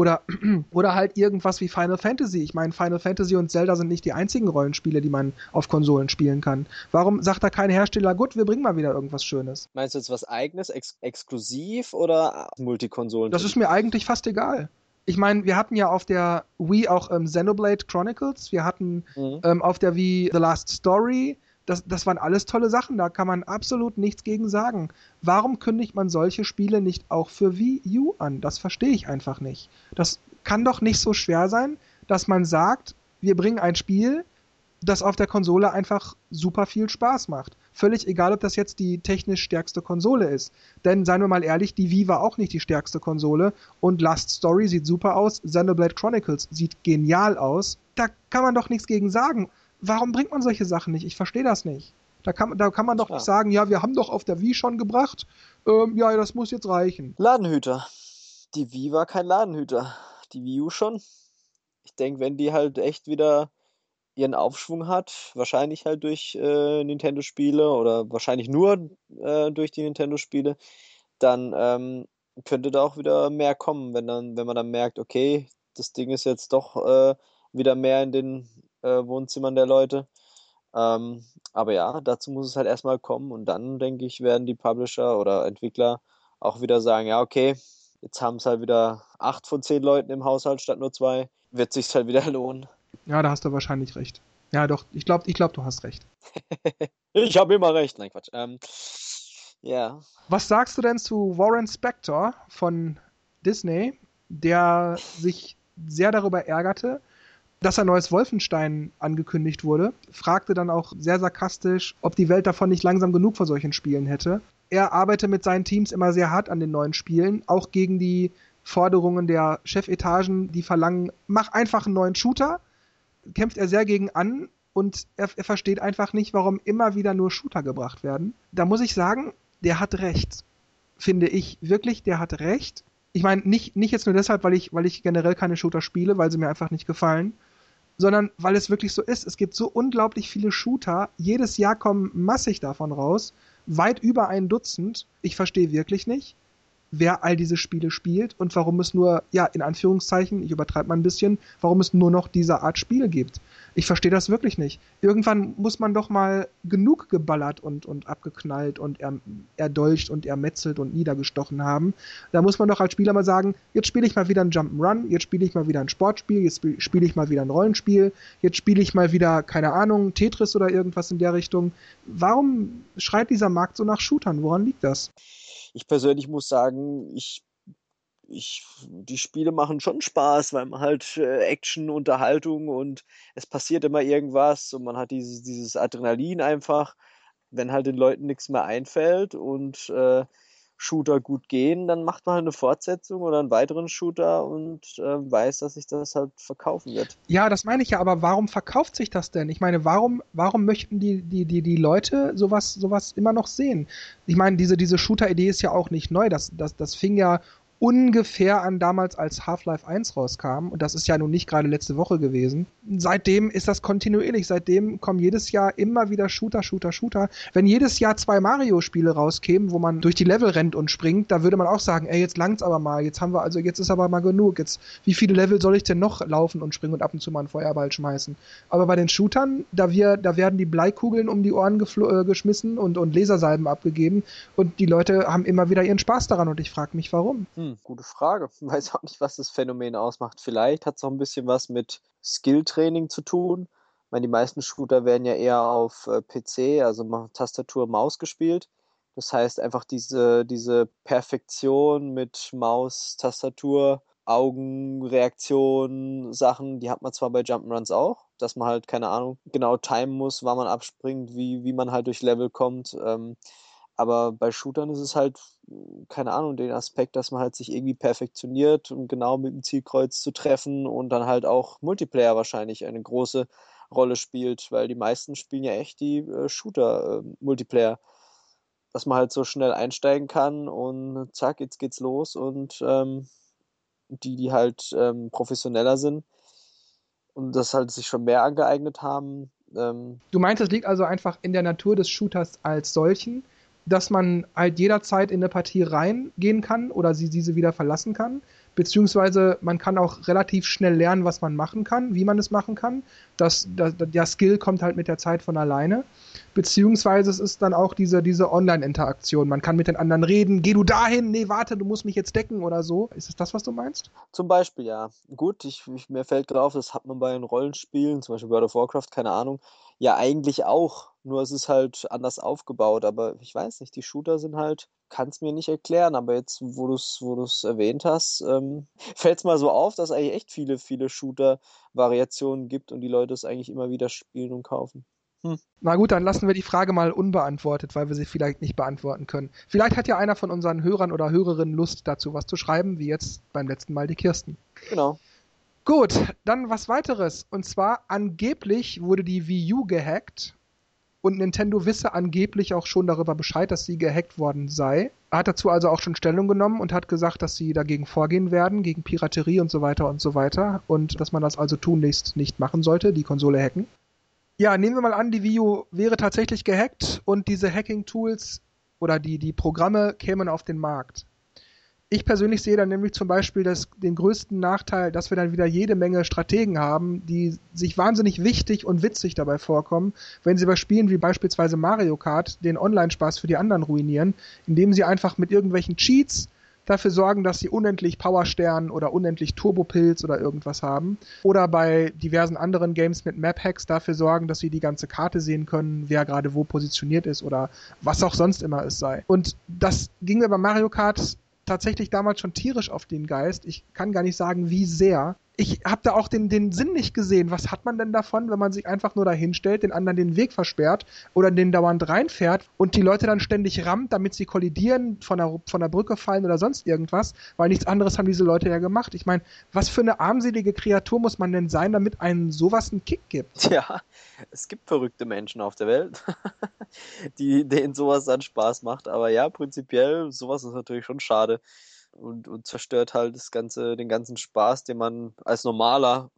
Oder, oder halt irgendwas wie Final Fantasy. Ich meine, Final Fantasy und Zelda sind nicht die einzigen Rollenspiele, die man auf Konsolen spielen kann. Warum sagt da kein Hersteller, gut, wir bringen mal wieder irgendwas Schönes? Meinst du jetzt was eigenes, ex exklusiv oder Multikonsolen? Das ist mir eigentlich fast egal. Ich meine, wir hatten ja auf der Wii auch ähm, Xenoblade Chronicles, wir hatten mhm. ähm, auf der Wii The Last Story, Das, das waren alles tolle Sachen, da kann man absolut nichts gegen sagen. Warum kündigt man solche Spiele nicht auch für Wii U an? Das verstehe ich einfach nicht. Das kann doch nicht so schwer sein, dass man sagt, wir bringen ein Spiel, das auf der Konsole einfach super viel Spaß macht. Völlig egal, ob das jetzt die technisch stärkste Konsole ist. Denn seien wir mal ehrlich, die Wii war auch nicht die stärkste Konsole und Last Story sieht super aus, Xenoblade Chronicles sieht genial aus. Da kann man doch nichts gegen sagen warum bringt man solche Sachen nicht? Ich verstehe das nicht. Da kann, da kann man doch ja. nicht sagen, ja, wir haben doch auf der Wii schon gebracht, ähm, ja, das muss jetzt reichen. Ladenhüter. Die Wii war kein Ladenhüter. Die Wii U schon. Ich denke, wenn die halt echt wieder ihren Aufschwung hat, wahrscheinlich halt durch äh, Nintendo-Spiele oder wahrscheinlich nur äh, durch die Nintendo-Spiele, dann ähm, könnte da auch wieder mehr kommen, wenn dann, wenn man dann merkt, okay, das Ding ist jetzt doch äh, wieder mehr in den äh, Wohnzimmern der Leute. Ähm, aber ja, dazu muss es halt erstmal kommen und dann, denke ich, werden die Publisher oder Entwickler auch wieder sagen, ja, okay, jetzt haben es halt wieder acht von zehn Leuten im Haushalt statt nur zwei, wird sich halt wieder lohnen. Ja, da hast du wahrscheinlich recht. Ja, doch, ich glaube, ich glaub, du hast recht. ich habe immer recht. Nein, Quatsch. Ähm, ja. Was sagst du denn zu Warren Spector von Disney, der sich sehr darüber ärgerte, dass ein neues Wolfenstein angekündigt wurde, fragte dann auch sehr sarkastisch, ob die Welt davon nicht langsam genug vor solchen Spielen hätte. Er arbeite mit seinen Teams immer sehr hart an den neuen Spielen, auch gegen die Forderungen der Chefetagen, die verlangen, mach einfach einen neuen Shooter, kämpft er sehr gegen an und er, er versteht einfach nicht, warum immer wieder nur Shooter gebracht werden. Da muss ich sagen, der hat recht. Finde ich wirklich, der hat recht. Ich meine, nicht, nicht jetzt nur deshalb, weil ich, weil ich generell keine Shooter spiele, weil sie mir einfach nicht gefallen, sondern weil es wirklich so ist. Es gibt so unglaublich viele Shooter. Jedes Jahr kommen massig davon raus. Weit über ein Dutzend. Ich verstehe wirklich nicht, wer all diese Spiele spielt und warum es nur, ja, in Anführungszeichen, ich übertreibe mal ein bisschen, warum es nur noch diese Art Spiel gibt. Ich verstehe das wirklich nicht. Irgendwann muss man doch mal genug geballert und, und abgeknallt und er, erdolcht und ermetzelt und niedergestochen haben. Da muss man doch als Spieler mal sagen, jetzt spiele ich mal wieder ein Jump'n'Run, jetzt spiele ich mal wieder ein Sportspiel, jetzt spiele ich mal wieder ein Rollenspiel, jetzt spiele ich mal wieder, keine Ahnung, Tetris oder irgendwas in der Richtung. Warum schreit dieser Markt so nach Shootern? Woran liegt das? Ich persönlich muss sagen, ich ich, die Spiele machen schon Spaß, weil man halt äh, Action, Unterhaltung und es passiert immer irgendwas und man hat dieses, dieses Adrenalin einfach, wenn halt den Leuten nichts mehr einfällt und äh, Shooter gut gehen, dann macht man halt eine Fortsetzung oder einen weiteren Shooter und äh, weiß, dass sich das halt verkaufen wird. Ja, das meine ich ja, aber warum verkauft sich das denn? Ich meine, warum, warum möchten die, die, die, die Leute sowas, sowas immer noch sehen? Ich meine, diese, diese Shooter-Idee ist ja auch nicht neu. Das, das, das fing ja ungefähr an damals, als Half-Life 1 rauskam. Und das ist ja nun nicht gerade letzte Woche gewesen. Seitdem ist das kontinuierlich. Seitdem kommen jedes Jahr immer wieder Shooter, Shooter, Shooter. Wenn jedes Jahr zwei Mario-Spiele rauskämen, wo man durch die Level rennt und springt, da würde man auch sagen, ey, jetzt langt's aber mal. Jetzt haben wir, also jetzt ist aber mal genug. Jetzt, wie viele Level soll ich denn noch laufen und springen und ab und zu mal einen Feuerball schmeißen? Aber bei den Shootern, da wir, da werden die Bleikugeln um die Ohren äh, geschmissen und, und Lasersalben abgegeben und die Leute haben immer wieder ihren Spaß daran und ich frage mich, warum. Hm. Hm, gute Frage. Weiß auch nicht, was das Phänomen ausmacht. Vielleicht hat es auch ein bisschen was mit Skilltraining zu tun. Ich meine, die meisten Shooter werden ja eher auf äh, PC, also Tastatur, Maus gespielt. Das heißt einfach diese, diese Perfektion mit Maus, Tastatur, Augenreaktion, Sachen, die hat man zwar bei Jump'n'Runs auch, dass man halt, keine Ahnung, genau timen muss, wann man abspringt, wie, wie man halt durch Level kommt. Ähm, aber bei Shootern ist es halt, keine Ahnung, den Aspekt, dass man halt sich irgendwie perfektioniert, um genau mit dem Zielkreuz zu treffen und dann halt auch Multiplayer wahrscheinlich eine große Rolle spielt, weil die meisten spielen ja echt die äh, Shooter-Multiplayer. Äh, dass man halt so schnell einsteigen kann und zack, jetzt geht's los und ähm, die, die halt ähm, professioneller sind und das halt sich schon mehr angeeignet haben. Ähm, du meinst, es liegt also einfach in der Natur des Shooters als solchen, dass man halt jederzeit in eine Partie reingehen kann oder sie diese wieder verlassen kann. Beziehungsweise man kann auch relativ schnell lernen, was man machen kann, wie man es machen kann. Das, das, der Skill kommt halt mit der Zeit von alleine. Beziehungsweise es ist dann auch diese, diese Online-Interaktion. Man kann mit den anderen reden. Geh du dahin? Nee, warte, du musst mich jetzt decken oder so. Ist es das, was du meinst? Zum Beispiel, ja. Gut, ich, ich, mir fällt drauf, das hat man bei den Rollenspielen, zum Beispiel World of Warcraft, keine Ahnung, Ja, eigentlich auch. Nur es ist halt anders aufgebaut. Aber ich weiß nicht, die Shooter sind halt, kann es mir nicht erklären. Aber jetzt, wo du es wo erwähnt hast, ähm, fällt es mal so auf, dass es eigentlich echt viele, viele Shooter-Variationen gibt und die Leute es eigentlich immer wieder spielen und kaufen. Hm. Na gut, dann lassen wir die Frage mal unbeantwortet, weil wir sie vielleicht nicht beantworten können. Vielleicht hat ja einer von unseren Hörern oder Hörerinnen Lust dazu, was zu schreiben, wie jetzt beim letzten Mal die Kirsten. Genau. Gut, dann was weiteres. Und zwar angeblich wurde die Wii U gehackt und Nintendo wisse angeblich auch schon darüber Bescheid, dass sie gehackt worden sei. Er hat dazu also auch schon Stellung genommen und hat gesagt, dass sie dagegen vorgehen werden, gegen Piraterie und so weiter und so weiter und dass man das also tunlichst nicht machen sollte, die Konsole hacken. Ja, nehmen wir mal an, die Wii U wäre tatsächlich gehackt und diese Hacking-Tools oder die, die Programme kämen auf den Markt. Ich persönlich sehe dann nämlich zum Beispiel das, den größten Nachteil, dass wir dann wieder jede Menge Strategen haben, die sich wahnsinnig wichtig und witzig dabei vorkommen, wenn sie bei Spielen wie beispielsweise Mario Kart den Online-Spaß für die anderen ruinieren, indem sie einfach mit irgendwelchen Cheats dafür sorgen, dass sie unendlich Powerstern oder unendlich Turbopilz oder irgendwas haben. Oder bei diversen anderen Games mit Map-Hacks dafür sorgen, dass sie die ganze Karte sehen können, wer gerade wo positioniert ist oder was auch sonst immer es sei. Und das ging mir bei Mario Kart tatsächlich damals schon tierisch auf den Geist. Ich kann gar nicht sagen, wie sehr ich habe da auch den, den Sinn nicht gesehen. Was hat man denn davon, wenn man sich einfach nur dahin stellt, den anderen den Weg versperrt oder den dauernd reinfährt und die Leute dann ständig rammt, damit sie kollidieren, von der, von der Brücke fallen oder sonst irgendwas, weil nichts anderes haben diese Leute ja gemacht. Ich meine, was für eine armselige Kreatur muss man denn sein, damit einen sowas einen Kick gibt? Ja, es gibt verrückte Menschen auf der Welt, die, denen sowas dann Spaß macht. Aber ja, prinzipiell, sowas ist natürlich schon schade und, und zerstört halt das ganze, den ganzen Spaß, den man als normaler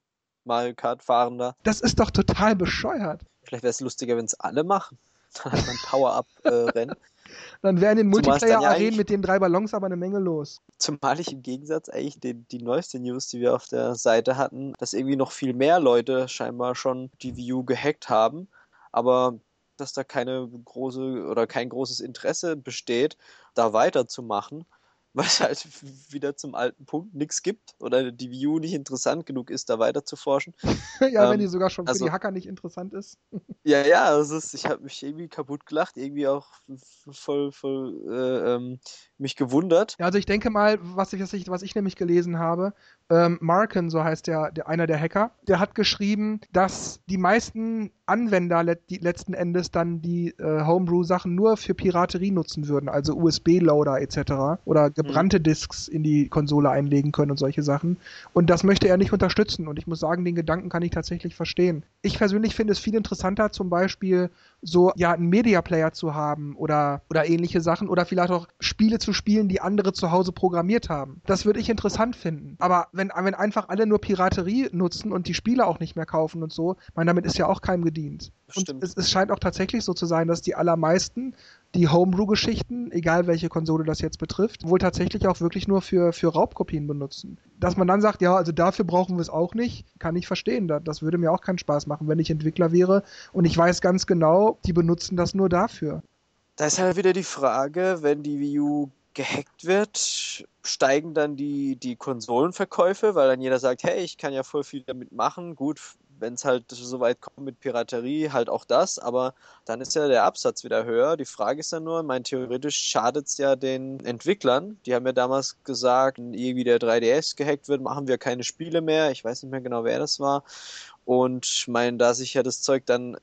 Mario Kart-Fahrender. Das ist doch total bescheuert. Vielleicht wäre es lustiger, wenn es alle machen. Dann hat man Power-Up-Rennen. dann wären in Multiplayer-Arenen ja mit den drei Ballons aber eine Menge los. Zumal ich im Gegensatz eigentlich die, die neueste News, die wir auf der Seite hatten, dass irgendwie noch viel mehr Leute scheinbar schon die View gehackt haben, aber dass da keine große oder kein großes Interesse besteht, da weiterzumachen weil es halt wieder zum alten Punkt nichts gibt oder die View nicht interessant genug ist, da weiter zu forschen. ja, ähm, wenn die sogar schon für also, die Hacker nicht interessant ist. ja, ja, also ist, ich habe mich irgendwie kaputt gelacht, irgendwie auch voll, voll äh, ähm, mich gewundert. Ja, also ich denke mal, was ich, was ich, was ich nämlich gelesen habe, ähm, Marken, so heißt der, der, einer der Hacker, der hat geschrieben, dass die meisten Anwender let, die, letzten Endes dann die äh, Homebrew-Sachen nur für Piraterie nutzen würden, also USB-Loader etc. oder gebrannte mhm. Disks in die Konsole einlegen können und solche Sachen. Und das möchte er nicht unterstützen. Und ich muss sagen, den Gedanken kann ich tatsächlich verstehen. Ich persönlich finde es viel interessanter, zum Beispiel so ja einen Media Player zu haben oder oder ähnliche Sachen oder vielleicht auch Spiele zu spielen, die andere zu Hause programmiert haben. Das würde ich interessant finden. Aber wenn wenn einfach alle nur Piraterie nutzen und die Spiele auch nicht mehr kaufen und so, meine damit ist ja auch keinem gedient. Und es, es scheint auch tatsächlich so zu sein, dass die allermeisten die Homebrew-Geschichten, egal welche Konsole das jetzt betrifft, wohl tatsächlich auch wirklich nur für, für Raubkopien benutzen. Dass man dann sagt, ja, also dafür brauchen wir es auch nicht, kann ich verstehen. Das würde mir auch keinen Spaß machen, wenn ich Entwickler wäre und ich weiß ganz genau, die benutzen das nur dafür. Da ist halt wieder die Frage, wenn die Wii U gehackt wird, steigen dann die, die Konsolenverkäufe, weil dann jeder sagt, hey, ich kann ja voll viel damit machen. Gut, wenn es halt so weit kommt mit Piraterie, halt auch das, aber dann ist ja der Absatz wieder höher. Die Frage ist dann nur, mein theoretisch schadet es ja den Entwicklern. Die haben ja damals gesagt, irgendwie der 3DS gehackt wird, machen wir keine Spiele mehr. Ich weiß nicht mehr genau, wer das war. Und mein, da sich ja das Zeug dann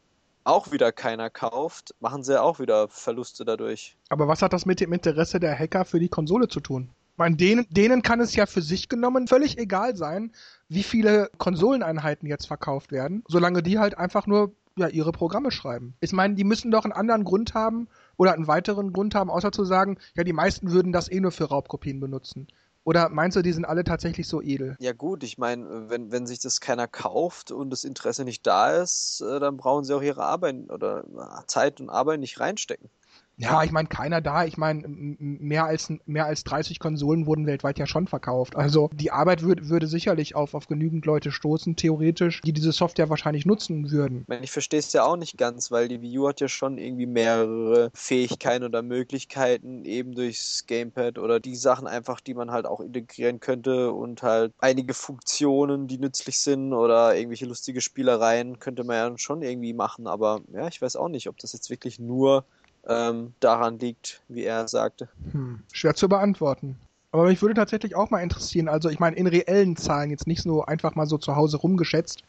auch wieder keiner kauft, machen sie auch wieder Verluste dadurch. Aber was hat das mit dem Interesse der Hacker für die Konsole zu tun? Meine, denen, denen kann es ja für sich genommen völlig egal sein, wie viele Konsoleneinheiten jetzt verkauft werden, solange die halt einfach nur ja, ihre Programme schreiben. Ich meine, die müssen doch einen anderen Grund haben oder einen weiteren Grund haben, außer zu sagen, ja, die meisten würden das eh nur für Raubkopien benutzen. Oder meinst du, die sind alle tatsächlich so edel? Ja gut, ich meine, wenn, wenn sich das keiner kauft und das Interesse nicht da ist, äh, dann brauchen sie auch ihre Arbeit oder Zeit und Arbeit nicht reinstecken. Ja, ich meine, keiner da. Ich meine, mehr als, mehr als 30 Konsolen wurden weltweit ja schon verkauft. Also die Arbeit würd, würde sicherlich auf, auf genügend Leute stoßen, theoretisch, die diese Software wahrscheinlich nutzen würden. Ich verstehe es ja auch nicht ganz, weil die Wii U hat ja schon irgendwie mehrere Fähigkeiten oder Möglichkeiten, eben durchs Gamepad oder die Sachen einfach, die man halt auch integrieren könnte und halt einige Funktionen, die nützlich sind oder irgendwelche lustige Spielereien könnte man ja schon irgendwie machen. Aber ja, ich weiß auch nicht, ob das jetzt wirklich nur ähm, daran liegt, wie er sagte. Hm, schwer zu beantworten. Aber mich würde tatsächlich auch mal interessieren, also ich meine in reellen Zahlen, jetzt nicht so einfach mal so zu Hause rumgeschätzt,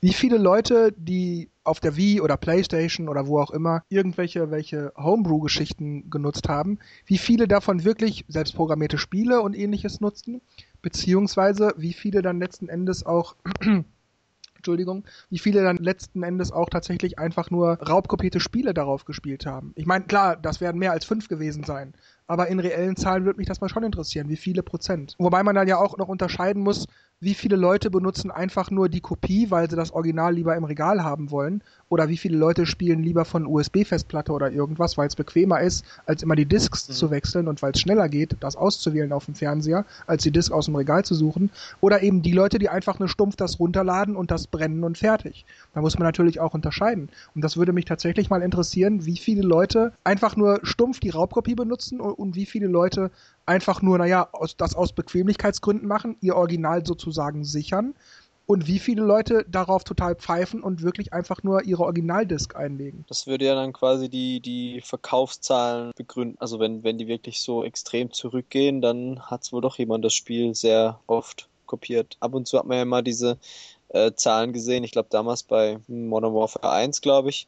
wie viele Leute, die auf der Wii oder Playstation oder wo auch immer irgendwelche welche Homebrew-Geschichten genutzt haben, wie viele davon wirklich selbstprogrammierte Spiele und ähnliches nutzten, beziehungsweise wie viele dann letzten Endes auch Entschuldigung, wie viele dann letzten Endes auch tatsächlich einfach nur raubkopierte Spiele darauf gespielt haben. Ich meine, klar, das werden mehr als fünf gewesen sein, aber in reellen Zahlen würde mich das mal schon interessieren, wie viele Prozent. Wobei man dann ja auch noch unterscheiden muss, wie viele Leute benutzen einfach nur die Kopie, weil sie das Original lieber im Regal haben wollen, oder wie viele Leute spielen lieber von USB-Festplatte oder irgendwas, weil es bequemer ist, als immer die Discs mhm. zu wechseln und weil es schneller geht, das auszuwählen auf dem Fernseher, als die Disc aus dem Regal zu suchen, oder eben die Leute, die einfach nur stumpf das runterladen und das brennen und fertig. Da muss man natürlich auch unterscheiden. Und das würde mich tatsächlich mal interessieren, wie viele Leute einfach nur stumpf die Raubkopie benutzen und, wie viele Leute einfach nur, naja, aus, das aus Bequemlichkeitsgründen machen, ihr Original sozusagen sichern und wie viele Leute darauf total pfeifen und wirklich einfach nur ihre Originaldisk einlegen. Das würde ja dann quasi die, die Verkaufszahlen begründen. Also wenn, wenn die wirklich so extrem zurückgehen, dann hat es wohl doch jemand das Spiel sehr oft kopiert. Ab und zu hat man ja mal diese äh, Zahlen gesehen. Ich glaube damals bei Modern Warfare 1, glaube ich,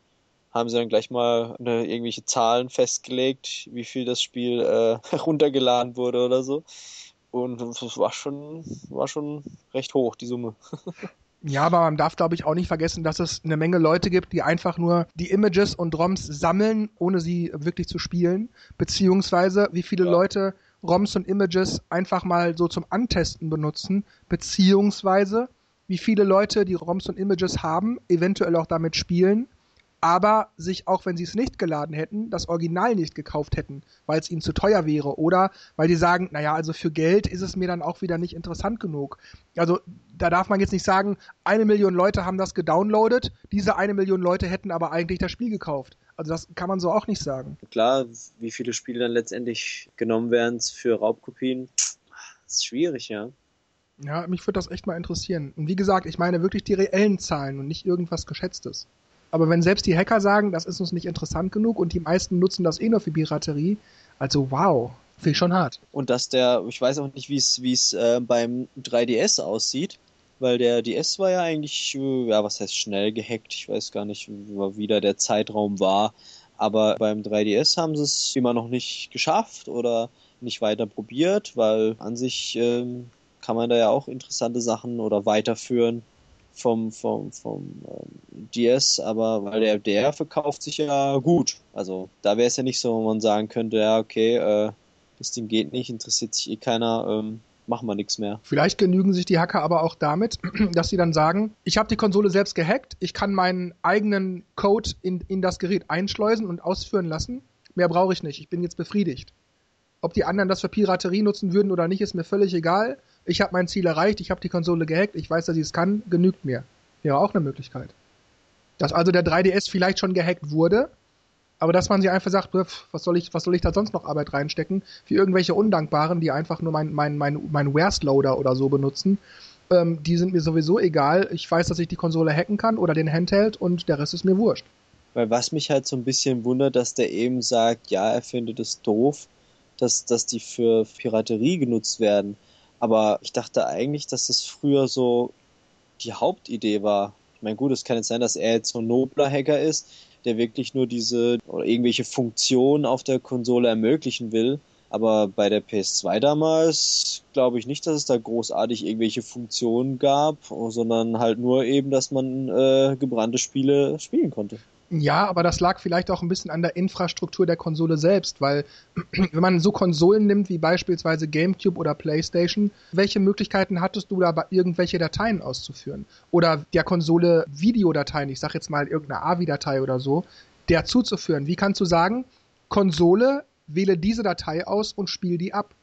haben sie dann gleich mal eine, irgendwelche Zahlen festgelegt, wie viel das Spiel äh, heruntergeladen wurde oder so. Und das war schon, war schon recht hoch, die Summe. Ja, aber man darf, glaube ich, auch nicht vergessen, dass es eine Menge Leute gibt, die einfach nur die Images und ROMs sammeln, ohne sie wirklich zu spielen. Beziehungsweise wie viele ja. Leute ROMs und Images einfach mal so zum Antesten benutzen. Beziehungsweise wie viele Leute die ROMs und Images haben, eventuell auch damit spielen aber sich, auch wenn sie es nicht geladen hätten, das Original nicht gekauft hätten, weil es ihnen zu teuer wäre oder weil die sagen, naja, also für Geld ist es mir dann auch wieder nicht interessant genug. Also da darf man jetzt nicht sagen, eine Million Leute haben das gedownloadet, diese eine Million Leute hätten aber eigentlich das Spiel gekauft. Also das kann man so auch nicht sagen. Klar, wie viele Spiele dann letztendlich genommen werden für Raubkopien, ist schwierig, ja. Ja, mich würde das echt mal interessieren. Und wie gesagt, ich meine wirklich die reellen Zahlen und nicht irgendwas Geschätztes. Aber wenn selbst die Hacker sagen, das ist uns nicht interessant genug und die meisten nutzen das eh nur für Piraterie, also wow, finde ich schon hart. Und dass der, ich weiß auch nicht, wie es äh, beim 3DS aussieht, weil der DS war ja eigentlich, äh, ja, was heißt schnell gehackt, ich weiß gar nicht, wie da der Zeitraum war. Aber beim 3DS haben sie es immer noch nicht geschafft oder nicht weiter probiert, weil an sich ähm, kann man da ja auch interessante Sachen oder weiterführen vom, vom, vom ähm, DS, aber weil der, der verkauft sich ja gut. Also da wäre es ja nicht so, wo man sagen könnte, ja, okay, äh, das Ding geht nicht, interessiert sich eh keiner, ähm, machen wir nichts mehr. Vielleicht genügen sich die Hacker aber auch damit, dass sie dann sagen, ich habe die Konsole selbst gehackt, ich kann meinen eigenen Code in, in das Gerät einschleusen und ausführen lassen. Mehr brauche ich nicht, ich bin jetzt befriedigt. Ob die anderen das für Piraterie nutzen würden oder nicht, ist mir völlig egal ich habe mein Ziel erreicht, ich habe die Konsole gehackt, ich weiß, dass ich es kann, genügt mir. Wäre auch eine Möglichkeit. Dass also der 3DS vielleicht schon gehackt wurde, aber dass man sich einfach sagt, was soll ich, was soll ich da sonst noch Arbeit reinstecken? Für irgendwelche Undankbaren, die einfach nur mein, mein, mein, mein Wares-Loader oder so benutzen, ähm, die sind mir sowieso egal. Ich weiß, dass ich die Konsole hacken kann oder den Handheld und der Rest ist mir wurscht. Weil was mich halt so ein bisschen wundert, dass der eben sagt, ja, er findet es doof, dass, dass die für Piraterie genutzt werden. Aber ich dachte eigentlich, dass das früher so die Hauptidee war. Ich meine, gut, es kann jetzt sein, dass er jetzt so ein nobler Hacker ist, der wirklich nur diese oder irgendwelche Funktionen auf der Konsole ermöglichen will. Aber bei der PS2 damals glaube ich nicht, dass es da großartig irgendwelche Funktionen gab, sondern halt nur eben, dass man äh, gebrannte Spiele spielen konnte. Ja, aber das lag vielleicht auch ein bisschen an der Infrastruktur der Konsole selbst, weil wenn man so Konsolen nimmt wie beispielsweise GameCube oder PlayStation, welche Möglichkeiten hattest du da irgendwelche Dateien auszuführen? Oder der Konsole Videodateien, ich sag jetzt mal irgendeine AVI-Datei oder so, der zuzuführen? Wie kannst du sagen, Konsole, wähle diese Datei aus und spiele die ab.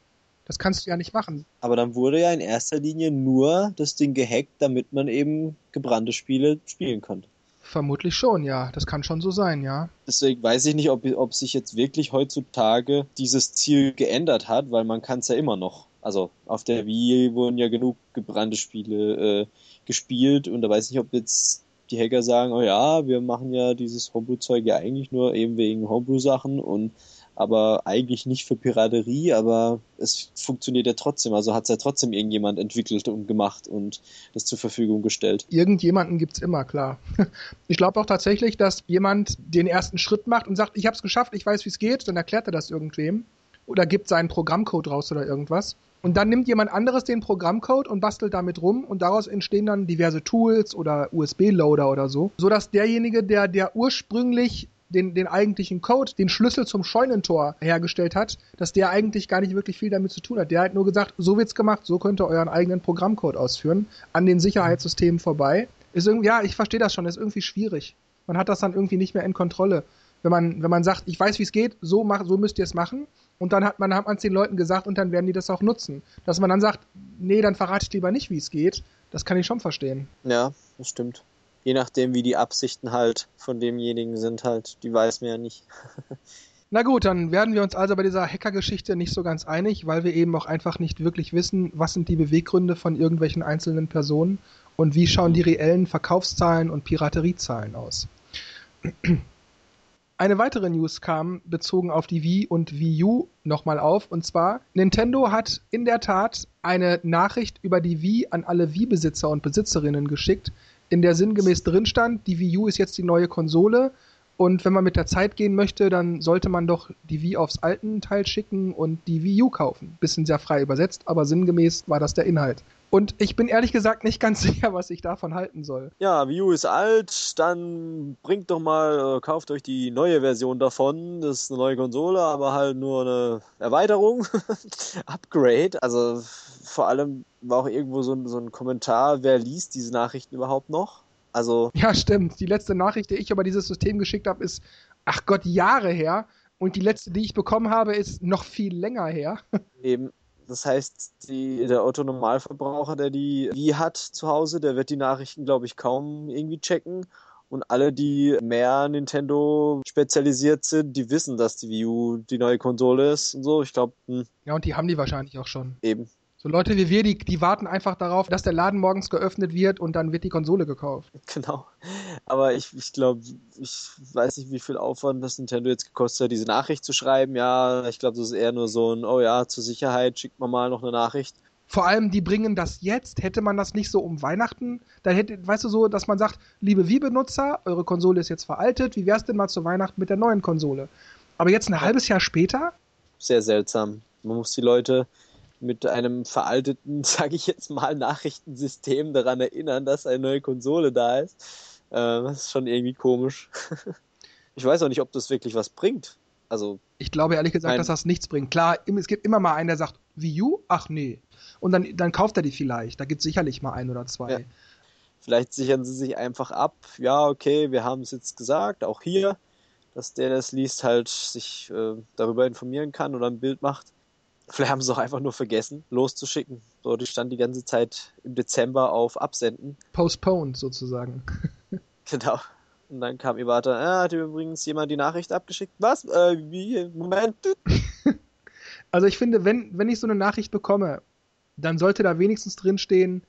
Das kannst du ja nicht machen. Aber dann wurde ja in erster Linie nur das Ding gehackt, damit man eben gebrannte Spiele spielen konnte. Vermutlich schon, ja. Das kann schon so sein, ja. Deswegen weiß ich nicht, ob, ob sich jetzt wirklich heutzutage dieses Ziel geändert hat, weil man kann es ja immer noch. Also auf der Wii wurden ja genug gebrannte Spiele äh, gespielt und da weiß ich nicht, ob jetzt die Hacker sagen, oh ja, wir machen ja dieses Homebrew-Zeug ja eigentlich nur eben wegen Homebrew-Sachen und aber eigentlich nicht für Piraterie, aber es funktioniert ja trotzdem. Also hat es ja trotzdem irgendjemand entwickelt und gemacht und das zur Verfügung gestellt. Irgendjemanden gibt es immer, klar. Ich glaube auch tatsächlich, dass jemand den ersten Schritt macht und sagt, ich habe es geschafft, ich weiß, wie es geht, dann erklärt er das irgendwem oder gibt seinen Programmcode raus oder irgendwas. Und dann nimmt jemand anderes den Programmcode und bastelt damit rum und daraus entstehen dann diverse Tools oder USB-Loader oder so, sodass derjenige, der, der ursprünglich den, den eigentlichen Code, den Schlüssel zum Scheunentor hergestellt hat, dass der eigentlich gar nicht wirklich viel damit zu tun hat. Der hat nur gesagt, so wird's gemacht, so könnt ihr euren eigenen Programmcode ausführen, an den Sicherheitssystemen vorbei. Ist irgendwie, ja, ich verstehe das schon, ist irgendwie schwierig. Man hat das dann irgendwie nicht mehr in Kontrolle. Wenn man, wenn man sagt, ich weiß, wie es geht, so, mach, so müsst ihr es machen. Und dann hat man hat man es den Leuten gesagt und dann werden die das auch nutzen. Dass man dann sagt, nee, dann verrate ich lieber nicht, wie es geht, das kann ich schon verstehen. Ja, das stimmt je nachdem, wie die Absichten halt von demjenigen sind, halt, die weiß man ja nicht. Na gut, dann werden wir uns also bei dieser Hacker-Geschichte nicht so ganz einig, weil wir eben auch einfach nicht wirklich wissen, was sind die Beweggründe von irgendwelchen einzelnen Personen und wie schauen die reellen Verkaufszahlen und Pirateriezahlen aus. Eine weitere News kam bezogen auf die Wii und Wii U nochmal auf und zwar Nintendo hat in der Tat eine Nachricht über die Wii an alle Wii-Besitzer und Besitzerinnen geschickt, in der sinngemäß drin stand, die Wii U ist jetzt die neue Konsole und wenn man mit der Zeit gehen möchte, dann sollte man doch die Wii aufs alten Teil schicken und die Wii U kaufen. Bisschen sehr frei übersetzt, aber sinngemäß war das der Inhalt. Und ich bin ehrlich gesagt nicht ganz sicher, was ich davon halten soll. Ja, Wii U ist alt, dann bringt doch mal, äh, kauft euch die neue Version davon. Das ist eine neue Konsole, aber halt nur eine Erweiterung. Upgrade. Also vor allem war auch irgendwo so so ein Kommentar, wer liest diese Nachrichten überhaupt noch? Also. Ja, stimmt. Die letzte Nachricht, die ich über dieses System geschickt habe, ist, ach Gott, Jahre her. Und die letzte, die ich bekommen habe, ist noch viel länger her. Eben. Das heißt, die, der Autonormalverbraucher, der die Wii hat zu Hause, der wird die Nachrichten, glaube ich, kaum irgendwie checken. Und alle, die mehr Nintendo spezialisiert sind, die wissen, dass die Wii U die neue Konsole ist und so. Ich glaube. Hm. Ja, und die haben die wahrscheinlich auch schon. Eben. So Leute wie wir, die, die warten einfach darauf, dass der Laden morgens geöffnet wird und dann wird die Konsole gekauft. Genau. Aber ich, ich glaube, ich weiß nicht, wie viel Aufwand das Nintendo jetzt gekostet hat, diese Nachricht zu schreiben. Ja, ich glaube, das ist eher nur so ein, oh ja, zur Sicherheit schickt man mal noch eine Nachricht. Vor allem, die bringen das jetzt. Hätte man das nicht so um Weihnachten, dann hätte, weißt du so, dass man sagt, liebe Wii-Benutzer, eure Konsole ist jetzt veraltet, wie wär's denn mal zu Weihnachten mit der neuen Konsole? Aber jetzt ein halbes Jahr später? Sehr seltsam. Man muss die Leute mit einem veralteten, sage ich jetzt mal, Nachrichtensystem daran erinnern, dass eine neue Konsole da ist. Äh, das ist schon irgendwie komisch. ich weiß auch nicht, ob das wirklich was bringt. Also ich glaube ehrlich gesagt, dass das nichts bringt. Klar, es gibt immer mal einen, der sagt, Wii U? Ach nee. Und dann, dann kauft er die vielleicht. Da gibt es sicherlich mal ein oder zwei. Ja. Vielleicht sichern sie sich einfach ab. Ja, okay, wir haben es jetzt gesagt, auch hier, dass der, der das liest, halt sich äh, darüber informieren kann oder ein Bild macht. Vielleicht haben sie es auch einfach nur vergessen, loszuschicken. So, die stand die ganze Zeit im Dezember auf Absenden. Postponed sozusagen. genau. Und dann kam Iwata, ah, hat übrigens jemand die Nachricht abgeschickt. Was? Äh, wie? Moment. also ich finde, wenn, wenn ich so eine Nachricht bekomme, dann sollte da wenigstens drinstehen,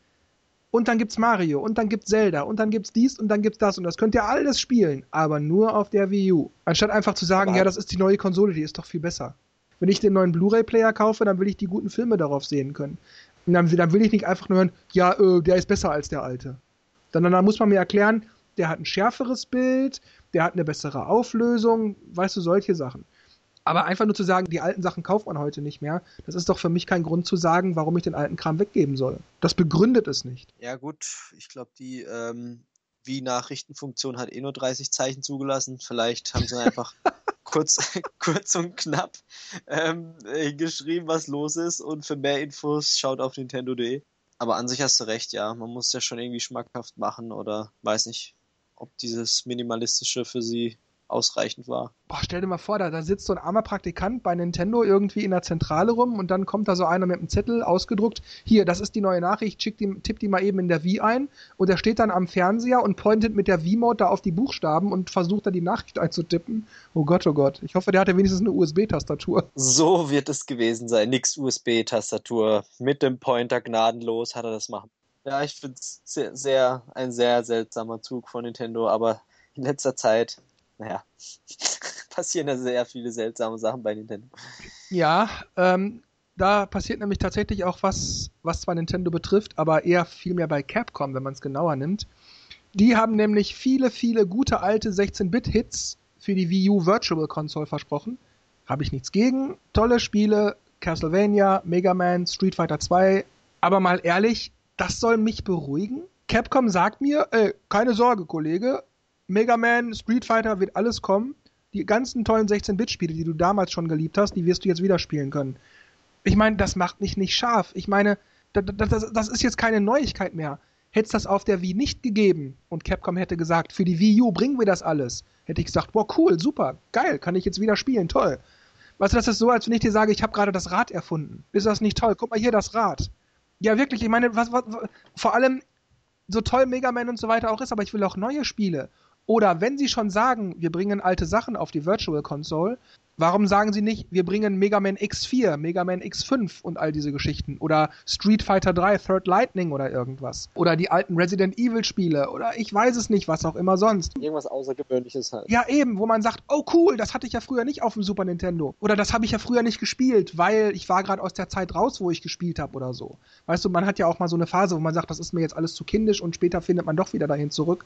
und dann gibt's Mario, und dann gibt's Zelda, und dann gibt's dies, und dann gibt's das, und das könnt ihr alles spielen, aber nur auf der Wii U. Anstatt einfach zu sagen, aber ja, das ist die neue Konsole, die ist doch viel besser. Wenn ich den neuen Blu-ray-Player kaufe, dann will ich die guten Filme darauf sehen können. Und dann, dann will ich nicht einfach nur hören, ja, äh, der ist besser als der alte. Dann, dann muss man mir erklären, der hat ein schärferes Bild, der hat eine bessere Auflösung, weißt du, solche Sachen. Aber einfach nur zu sagen, die alten Sachen kauft man heute nicht mehr, das ist doch für mich kein Grund zu sagen, warum ich den alten Kram weggeben soll. Das begründet es nicht. Ja, gut, ich glaube, die ähm, Wie-Nachrichtenfunktion hat eh nur 30 Zeichen zugelassen. Vielleicht haben sie einfach kurz, kurz und knapp ähm, geschrieben, was los ist. Und für mehr Infos schaut auf Nintendo.de. Aber an sich hast du recht, ja. Man muss ja schon irgendwie schmackhaft machen oder weiß nicht, ob dieses Minimalistische für sie ausreichend war. Boah, stell dir mal vor, da, da sitzt so ein armer Praktikant bei Nintendo irgendwie in der Zentrale rum und dann kommt da so einer mit einem Zettel ausgedruckt. Hier, das ist die neue Nachricht, schick die, tipp die mal eben in der Wii ein und er steht dann am Fernseher und pointet mit der Wii-Mode da auf die Buchstaben und versucht da die Nachricht einzutippen. Oh Gott, oh Gott. Ich hoffe, der hatte wenigstens eine USB-Tastatur. So wird es gewesen sein. Nix USB-Tastatur. Mit dem Pointer gnadenlos hat er das machen. Ja, ich finde es sehr, sehr, ein sehr seltsamer Zug von Nintendo, aber in letzter Zeit, naja, passieren da sehr viele seltsame Sachen bei Nintendo. Ja, ähm, da passiert nämlich tatsächlich auch was, was zwar Nintendo betrifft, aber eher viel mehr bei Capcom, wenn man es genauer nimmt. Die haben nämlich viele, viele gute alte 16-Bit-Hits für die Wii U Virtual Console versprochen. Habe ich nichts gegen. Tolle Spiele, Castlevania, Mega Man, Street Fighter 2. Aber mal ehrlich, das soll mich beruhigen? Capcom sagt mir, ey, keine Sorge, Kollege, Mega Man, Street Fighter wird alles kommen. Die ganzen tollen 16-Bit-Spiele, die du damals schon geliebt hast, die wirst du jetzt wieder spielen können. Ich meine, das macht mich nicht scharf. Ich meine, das, das, das ist jetzt keine Neuigkeit mehr. Hätte es das auf der Wii nicht gegeben und Capcom hätte gesagt, für die Wii U bringen wir das alles, hätte ich gesagt, boah, cool, super, geil, kann ich jetzt wieder spielen, toll. Weißt du, das ist so, als wenn ich dir sage, ich habe gerade das Rad erfunden. Ist das nicht toll? Guck mal hier das Rad. Ja, wirklich, ich meine, was, was, vor allem so toll Mega Man und so weiter auch ist, aber ich will auch neue Spiele. Oder wenn sie schon sagen, wir bringen alte Sachen auf die Virtual Console, Warum sagen sie nicht, wir bringen Mega Man X4, Mega Man X5 und all diese Geschichten? Oder Street Fighter 3, Third Lightning oder irgendwas? Oder die alten Resident Evil Spiele? Oder ich weiß es nicht, was auch immer sonst. Irgendwas Außergewöhnliches halt. Ja, eben, wo man sagt, oh cool, das hatte ich ja früher nicht auf dem Super Nintendo. Oder das habe ich ja früher nicht gespielt, weil ich war gerade aus der Zeit raus, wo ich gespielt habe oder so. Weißt du, man hat ja auch mal so eine Phase, wo man sagt, das ist mir jetzt alles zu kindisch und später findet man doch wieder dahin zurück.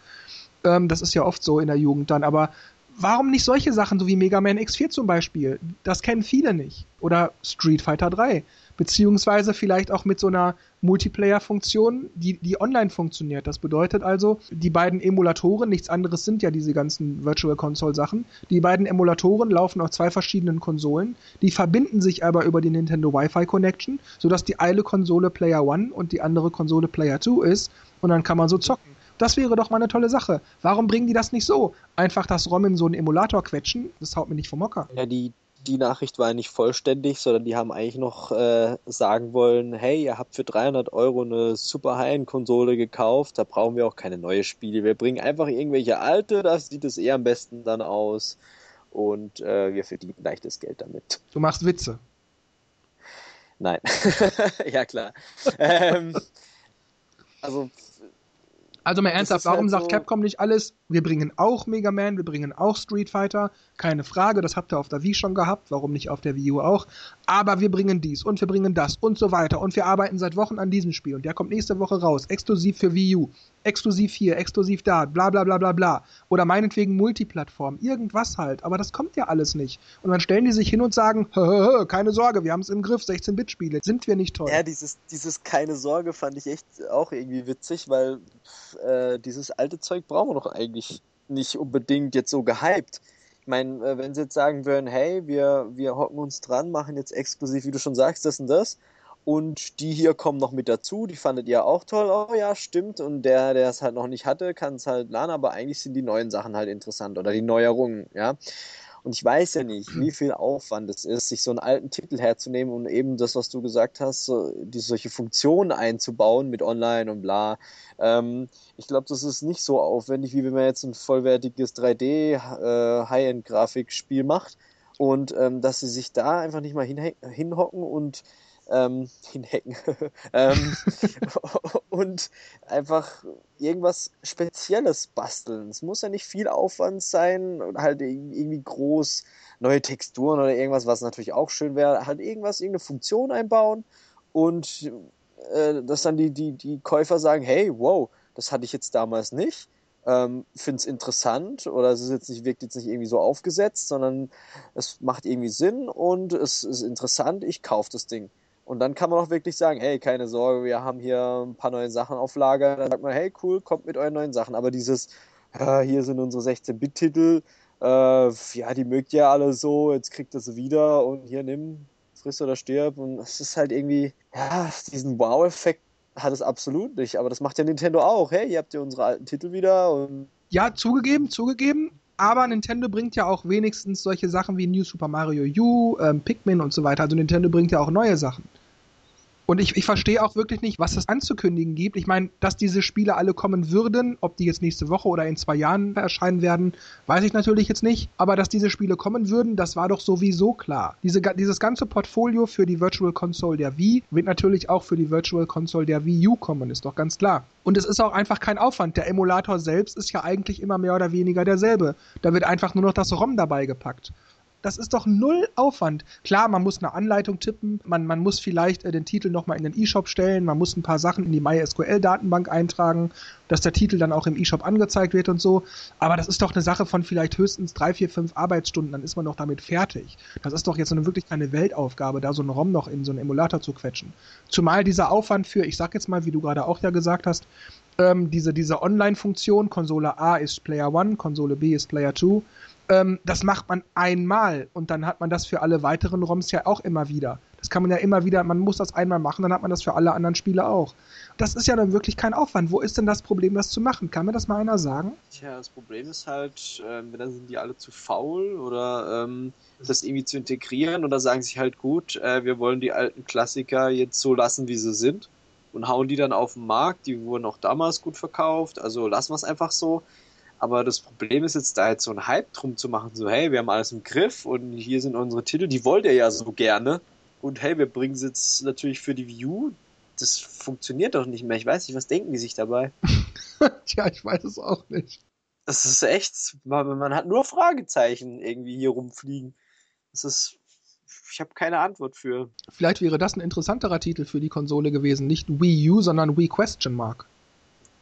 Ähm, das ist ja oft so in der Jugend dann. Aber warum nicht solche Sachen, so wie Mega Man X4 zum Beispiel? Das kennen viele nicht. Oder Street Fighter 3. Beziehungsweise vielleicht auch mit so einer Multiplayer-Funktion, die, die online funktioniert. Das bedeutet also, die beiden Emulatoren, nichts anderes sind ja diese ganzen Virtual Console-Sachen, die beiden Emulatoren laufen auf zwei verschiedenen Konsolen, die verbinden sich aber über die Nintendo Wi-Fi Connection, sodass die eine Konsole Player 1 und die andere Konsole Player 2 ist und dann kann man so zocken. Das wäre doch mal eine tolle Sache. Warum bringen die das nicht so? Einfach das ROM in so einen Emulator quetschen? Das haut mir nicht vom Hocker. Ja, die, die Nachricht war nicht vollständig, sondern die haben eigentlich noch äh, sagen wollen, hey, ihr habt für 300 Euro eine Super High-End-Konsole gekauft, da brauchen wir auch keine neue Spiele. Wir bringen einfach irgendwelche alte, da sieht es eher am besten dann aus und äh, wir verdienen leichtes Geld damit. Du machst Witze. Nein. ja, klar. ähm, also also mal ernsthaft, warum halt sagt so Capcom nicht alles? Wir bringen auch Mega Man, wir bringen auch Street Fighter, keine Frage, das habt ihr auf der Wii schon gehabt, warum nicht auf der Wii U auch? Aber wir bringen dies und wir bringen das und so weiter. Und wir arbeiten seit Wochen an diesem Spiel. Und der kommt nächste Woche raus, exklusiv für Wii U, exklusiv hier, exklusiv da, bla bla bla bla bla. Oder meinetwegen Multiplattform, irgendwas halt, aber das kommt ja alles nicht. Und dann stellen die sich hin und sagen, hö, hö, hö, keine Sorge, wir haben es im Griff, 16-Bit-Spiele, sind wir nicht toll. Ja, dieses, dieses keine Sorge fand ich echt auch irgendwie witzig, weil äh, dieses alte Zeug brauchen wir doch eigentlich nicht unbedingt jetzt so gehypt. Ich meine, äh, wenn sie jetzt sagen würden, hey, wir, wir hocken uns dran, machen jetzt exklusiv, wie du schon sagst, das und das, und die hier kommen noch mit dazu, die fandet ihr auch toll, oh ja, stimmt, und der, der es halt noch nicht hatte, kann es halt lernen, aber eigentlich sind die neuen Sachen halt interessant oder die Neuerungen, ja. Und ich weiß ja nicht, wie viel Aufwand es ist, sich so einen alten Titel herzunehmen und eben das, was du gesagt hast, so, die solche Funktionen einzubauen mit Online und bla. Ähm, ich glaube, das ist nicht so aufwendig, wie wenn man jetzt ein vollwertiges 3D äh, macht und ähm, dass sie sich da einfach nicht mal hinhocken und ähm, hinhacken ähm, und einfach irgendwas Spezielles basteln. Es muss ja nicht viel Aufwand sein und halt irgendwie groß neue Texturen oder irgendwas, was natürlich auch schön wäre. Halt irgendwas, irgendeine Funktion einbauen und äh, dass dann die, die, die Käufer sagen, hey, wow, das hatte ich jetzt damals nicht. Ähm, finde es interessant oder es ist jetzt nicht, wirkt jetzt nicht irgendwie so aufgesetzt, sondern es macht irgendwie Sinn und es ist interessant, ich kaufe das Ding. Und dann kann man auch wirklich sagen, hey, keine Sorge, wir haben hier ein paar neue Sachen auf Lager. Dann sagt man, hey, cool, kommt mit euren neuen Sachen. Aber dieses, äh, hier sind unsere 16-Bit-Titel, äh, ja, die mögt ihr alle so, jetzt kriegt ihr sie wieder und hier nimm, friss oder stirb. Und es ist halt irgendwie, ja, diesen Wow-Effekt hat es absolut nicht. Aber das macht ja Nintendo auch. Hey, ihr habt ja unsere alten Titel wieder. Und ja, zugegeben, zugegeben Aber Nintendo bringt ja auch wenigstens solche Sachen wie New Super Mario U, ähm, Pikmin und so weiter. Also Nintendo bringt ja auch neue Sachen. Und ich, ich verstehe auch wirklich nicht, was es anzukündigen gibt. Ich meine, dass diese Spiele alle kommen würden, ob die jetzt nächste Woche oder in zwei Jahren erscheinen werden, weiß ich natürlich jetzt nicht. Aber dass diese Spiele kommen würden, das war doch sowieso klar. Diese, dieses ganze Portfolio für die Virtual Console der Wii wird natürlich auch für die Virtual Console der Wii U kommen, ist doch ganz klar. Und es ist auch einfach kein Aufwand. Der Emulator selbst ist ja eigentlich immer mehr oder weniger derselbe. Da wird einfach nur noch das ROM dabei gepackt. Das ist doch null Aufwand. Klar, man muss eine Anleitung tippen, man, man muss vielleicht äh, den Titel nochmal in den E-Shop stellen, man muss ein paar Sachen in die MySQL-Datenbank eintragen, dass der Titel dann auch im E-Shop angezeigt wird und so. Aber das ist doch eine Sache von vielleicht höchstens drei, vier, fünf Arbeitsstunden, dann ist man doch damit fertig. Das ist doch jetzt eine, wirklich keine Weltaufgabe, da so einen ROM noch in so einen Emulator zu quetschen. Zumal dieser Aufwand für, ich sag jetzt mal, wie du gerade auch ja gesagt hast, ähm, diese, diese Online-Funktion, Konsole A ist Player 1, Konsole B ist Player 2, ähm, das macht man einmal und dann hat man das für alle weiteren ROMs ja auch immer wieder. Das kann man ja immer wieder, man muss das einmal machen, dann hat man das für alle anderen Spiele auch. Das ist ja dann wirklich kein Aufwand. Wo ist denn das Problem, das zu machen? Kann mir das mal einer sagen? Tja, das Problem ist halt, äh, dann sind die alle zu faul oder ähm, das irgendwie zu integrieren oder sagen sich halt gut, äh, wir wollen die alten Klassiker jetzt so lassen, wie sie sind und hauen die dann auf den Markt. Die wurden auch damals gut verkauft, also lassen wir es einfach so. Aber das Problem ist jetzt, da jetzt so einen Hype drum zu machen, so hey, wir haben alles im Griff und hier sind unsere Titel, die wollt ihr ja so gerne. Und hey, wir bringen sie jetzt natürlich für die View. Das funktioniert doch nicht mehr. Ich weiß nicht, was denken die sich dabei? Tja, ich weiß es auch nicht. Das ist echt, man, man hat nur Fragezeichen irgendwie hier rumfliegen. Das ist, ich habe keine Antwort für. Vielleicht wäre das ein interessanterer Titel für die Konsole gewesen. Nicht Wii U, sondern Wii Question Mark.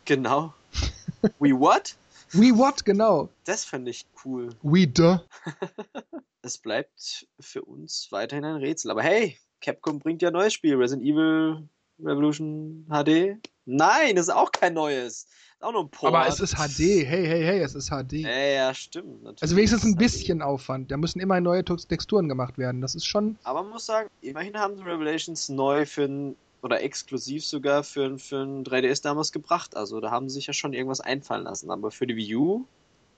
Genau. Wii what? We what, genau. Das fände ich cool. We duh. es bleibt für uns weiterhin ein Rätsel. Aber hey, Capcom bringt ja ein neues Spiel. Resident Evil Revolution HD. Nein, das ist auch kein neues. Ist auch nur ein Port. Aber es ist HD. Hey, hey, hey, es ist HD. Ja, ja, stimmt. Natürlich also wenigstens ein bisschen HD. Aufwand. Da müssen immer neue Texturen gemacht werden. Das ist schon. Aber man muss sagen, immerhin haben sie Revelations neu für ein oder exklusiv sogar für, für ein 3DS damals gebracht. Also da haben sie sich ja schon irgendwas einfallen lassen. Aber für die Wii U.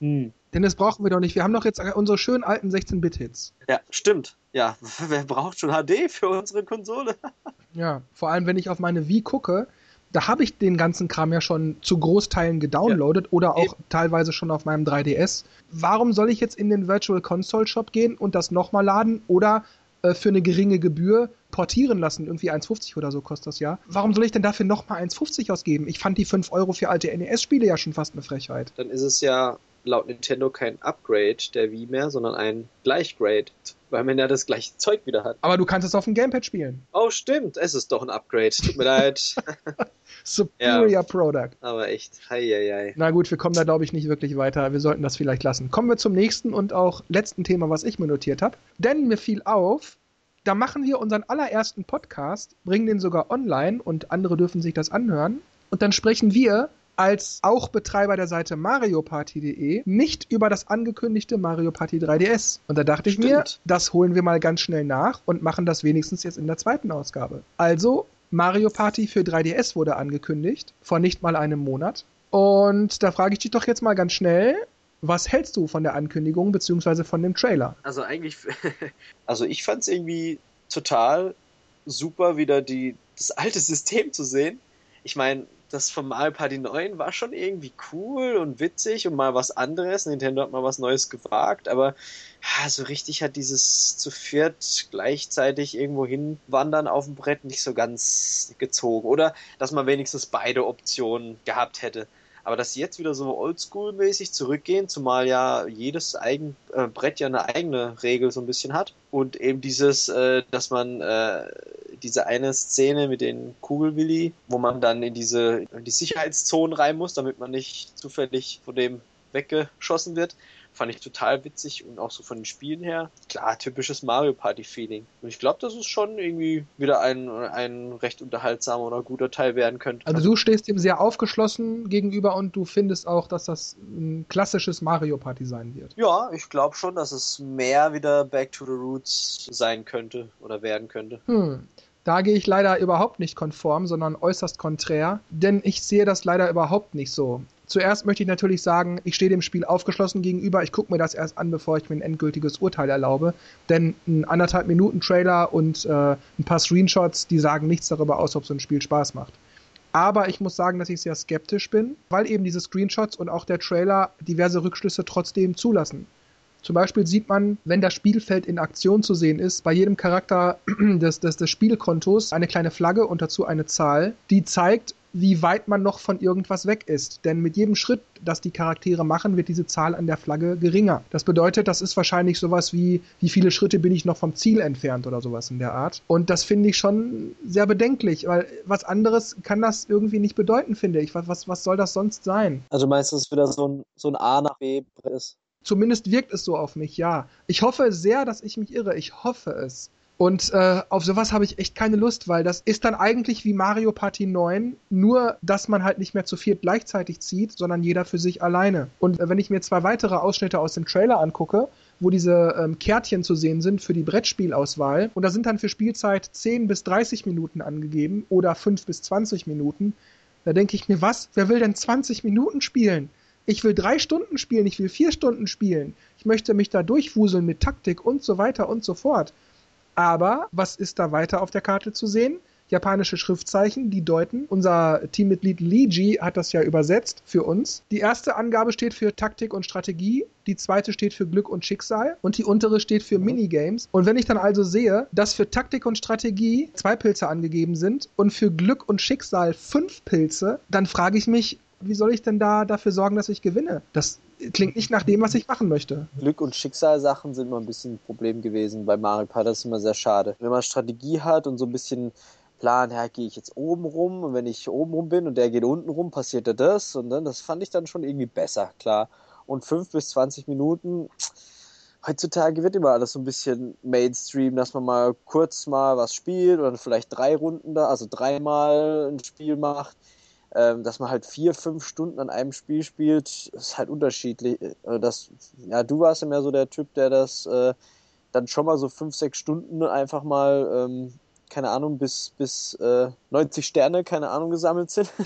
Hm. Denn das brauchen wir doch nicht. Wir haben doch jetzt unsere schönen alten 16-Bit-Hits. Ja, stimmt. Ja, wer braucht schon HD für unsere Konsole? ja, vor allem wenn ich auf meine Wii gucke, da habe ich den ganzen Kram ja schon zu Großteilen gedownloadet ja. oder auch Eben. teilweise schon auf meinem 3DS. Warum soll ich jetzt in den Virtual Console Shop gehen und das nochmal laden oder äh, für eine geringe Gebühr portieren lassen. Irgendwie 1,50 oder so kostet das ja. Warum soll ich denn dafür nochmal 1,50 ausgeben? Ich fand die 5 Euro für alte NES-Spiele ja schon fast eine Frechheit. Dann ist es ja laut Nintendo kein Upgrade der Wii mehr, sondern ein Gleichgrade, weil man ja das gleiche Zeug wieder hat. Aber du kannst es auf dem Gamepad spielen. Oh, stimmt, es ist doch ein Upgrade. Tut mir leid. Superior ja, Product. Aber echt, hei, hei, hei. Na gut, wir kommen da glaube ich nicht wirklich weiter. Wir sollten das vielleicht lassen. Kommen wir zum nächsten und auch letzten Thema, was ich mir notiert habe. Denn mir fiel auf, da machen wir unseren allerersten Podcast, bringen den sogar online und andere dürfen sich das anhören. Und dann sprechen wir als auch Betreiber der Seite MarioParty.de nicht über das angekündigte Mario Party 3DS. Und da dachte Stimmt. ich mir, das holen wir mal ganz schnell nach und machen das wenigstens jetzt in der zweiten Ausgabe. Also, Mario Party für 3DS wurde angekündigt, vor nicht mal einem Monat. Und da frage ich dich doch jetzt mal ganz schnell, was hältst du von der Ankündigung bzw. von dem Trailer? Also eigentlich, also ich fand es irgendwie total super, wieder die, das alte System zu sehen. Ich meine, das Mario Party 9 war schon irgendwie cool und witzig und mal was anderes. Nintendo hat mal was Neues gewagt, aber ja, so richtig hat dieses zu viert gleichzeitig irgendwo hinwandern auf dem Brett nicht so ganz gezogen. Oder dass man wenigstens beide Optionen gehabt hätte. Aber dass sie jetzt wieder so oldschool-mäßig zurückgehen, zumal ja jedes Eigen, äh, Brett ja eine eigene Regel so ein bisschen hat. Und eben dieses, äh, dass man äh, diese eine Szene mit den Kugelwilli, wo man dann in diese in die Sicherheitszonen rein muss, damit man nicht zufällig von dem weggeschossen wird, Fand ich total witzig und auch so von den Spielen her. Klar, typisches Mario Party Feeling. Und ich glaube, dass es schon irgendwie wieder ein, ein recht unterhaltsamer oder guter Teil werden könnte. Also du stehst dem sehr aufgeschlossen gegenüber und du findest auch, dass das ein klassisches Mario Party sein wird. Ja, ich glaube schon, dass es mehr wieder Back to the Roots sein könnte oder werden könnte. Hm. Da gehe ich leider überhaupt nicht konform, sondern äußerst konträr, denn ich sehe das leider überhaupt nicht so. zuerst möchte ich natürlich sagen, ich stehe dem Spiel aufgeschlossen gegenüber. Ich gucke mir das erst an, bevor ich mir ein endgültiges Urteil erlaube. Denn ein anderthalb Minuten Trailer und äh, ein paar Screenshots, die sagen nichts darüber aus, ob so ein Spiel Spaß macht. Aber ich muss sagen, dass ich sehr skeptisch bin, weil eben diese Screenshots und auch der Trailer diverse Rückschlüsse trotzdem zulassen. Zum Beispiel sieht man, wenn das Spielfeld in Aktion zu sehen ist, bei jedem Charakter des, des, des Spielkontos eine kleine Flagge und dazu eine Zahl, die zeigt, wie weit man noch von irgendwas weg ist. Denn mit jedem Schritt, das die Charaktere machen, wird diese Zahl an der Flagge geringer. Das bedeutet, das ist wahrscheinlich sowas wie, wie viele Schritte bin ich noch vom Ziel entfernt oder sowas in der Art. Und das finde ich schon sehr bedenklich, weil was anderes kann das irgendwie nicht bedeuten, finde ich. Was, was, was soll das sonst sein? Also meinst du, es wieder so ein, so ein A nach B ist? Zumindest wirkt es so auf mich, ja. Ich hoffe sehr, dass ich mich irre. Ich hoffe es. Und äh, auf sowas habe ich echt keine Lust, weil das ist dann eigentlich wie Mario Party 9, nur dass man halt nicht mehr zu viert gleichzeitig zieht, sondern jeder für sich alleine. Und äh, wenn ich mir zwei weitere Ausschnitte aus dem Trailer angucke, wo diese ähm, Kärtchen zu sehen sind für die Brettspielauswahl, und da sind dann für Spielzeit 10 bis 30 Minuten angegeben oder 5 bis 20 Minuten, da denke ich mir, was? Wer will denn 20 Minuten spielen? Ich will drei Stunden spielen, ich will vier Stunden spielen. Ich möchte mich da durchwuseln mit Taktik und so weiter und so fort. Aber was ist da weiter auf der Karte zu sehen? Japanische Schriftzeichen, die deuten. Unser Teammitglied Liji hat das ja übersetzt für uns. Die erste Angabe steht für Taktik und Strategie, die zweite steht für Glück und Schicksal und die untere steht für Minigames. Und wenn ich dann also sehe, dass für Taktik und Strategie zwei Pilze angegeben sind und für Glück und Schicksal fünf Pilze, dann frage ich mich, wie soll ich denn da dafür sorgen, dass ich gewinne? Das klingt nicht nach dem, was ich machen möchte. Glück- und Schicksalsachen sind immer ein bisschen ein Problem gewesen bei Mario Party. Das ist immer sehr schade. Wenn man Strategie hat und so ein bisschen Plan, ja, gehe ich jetzt oben rum und wenn ich oben rum bin und der geht unten rum, passiert da das und dann, das fand ich dann schon irgendwie besser, klar. Und fünf bis zwanzig Minuten, heutzutage wird immer alles so ein bisschen Mainstream, dass man mal kurz mal was spielt oder vielleicht drei Runden da, also dreimal ein Spiel macht dass man halt vier, fünf Stunden an einem Spiel spielt, ist halt unterschiedlich. Äh, das, ja, du warst ja mehr so der Typ, der das äh, dann schon mal so fünf, sechs Stunden einfach mal, ähm, keine Ahnung, bis, bis äh, 90 Sterne, keine Ahnung, gesammelt sind.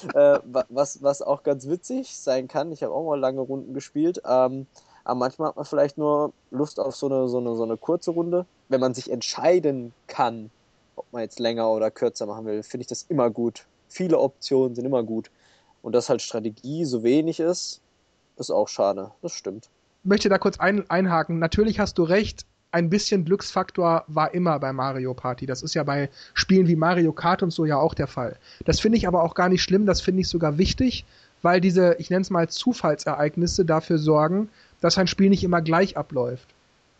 äh, was, was auch ganz witzig sein kann. Ich habe auch mal lange Runden gespielt. Ähm, aber manchmal hat man vielleicht nur Lust auf so eine, so eine, so eine kurze Runde. Wenn man sich entscheiden kann, ob man jetzt länger oder kürzer machen will, finde ich das immer gut viele Optionen sind immer gut. Und dass halt Strategie so wenig ist, ist auch schade. Das stimmt. Ich möchte da kurz ein, einhaken. Natürlich hast du recht, ein bisschen Glücksfaktor war immer bei Mario Party. Das ist ja bei Spielen wie Mario Kart und so ja auch der Fall. Das finde ich aber auch gar nicht schlimm, das finde ich sogar wichtig, weil diese, ich nenne es mal Zufallsereignisse dafür sorgen, dass ein Spiel nicht immer gleich abläuft.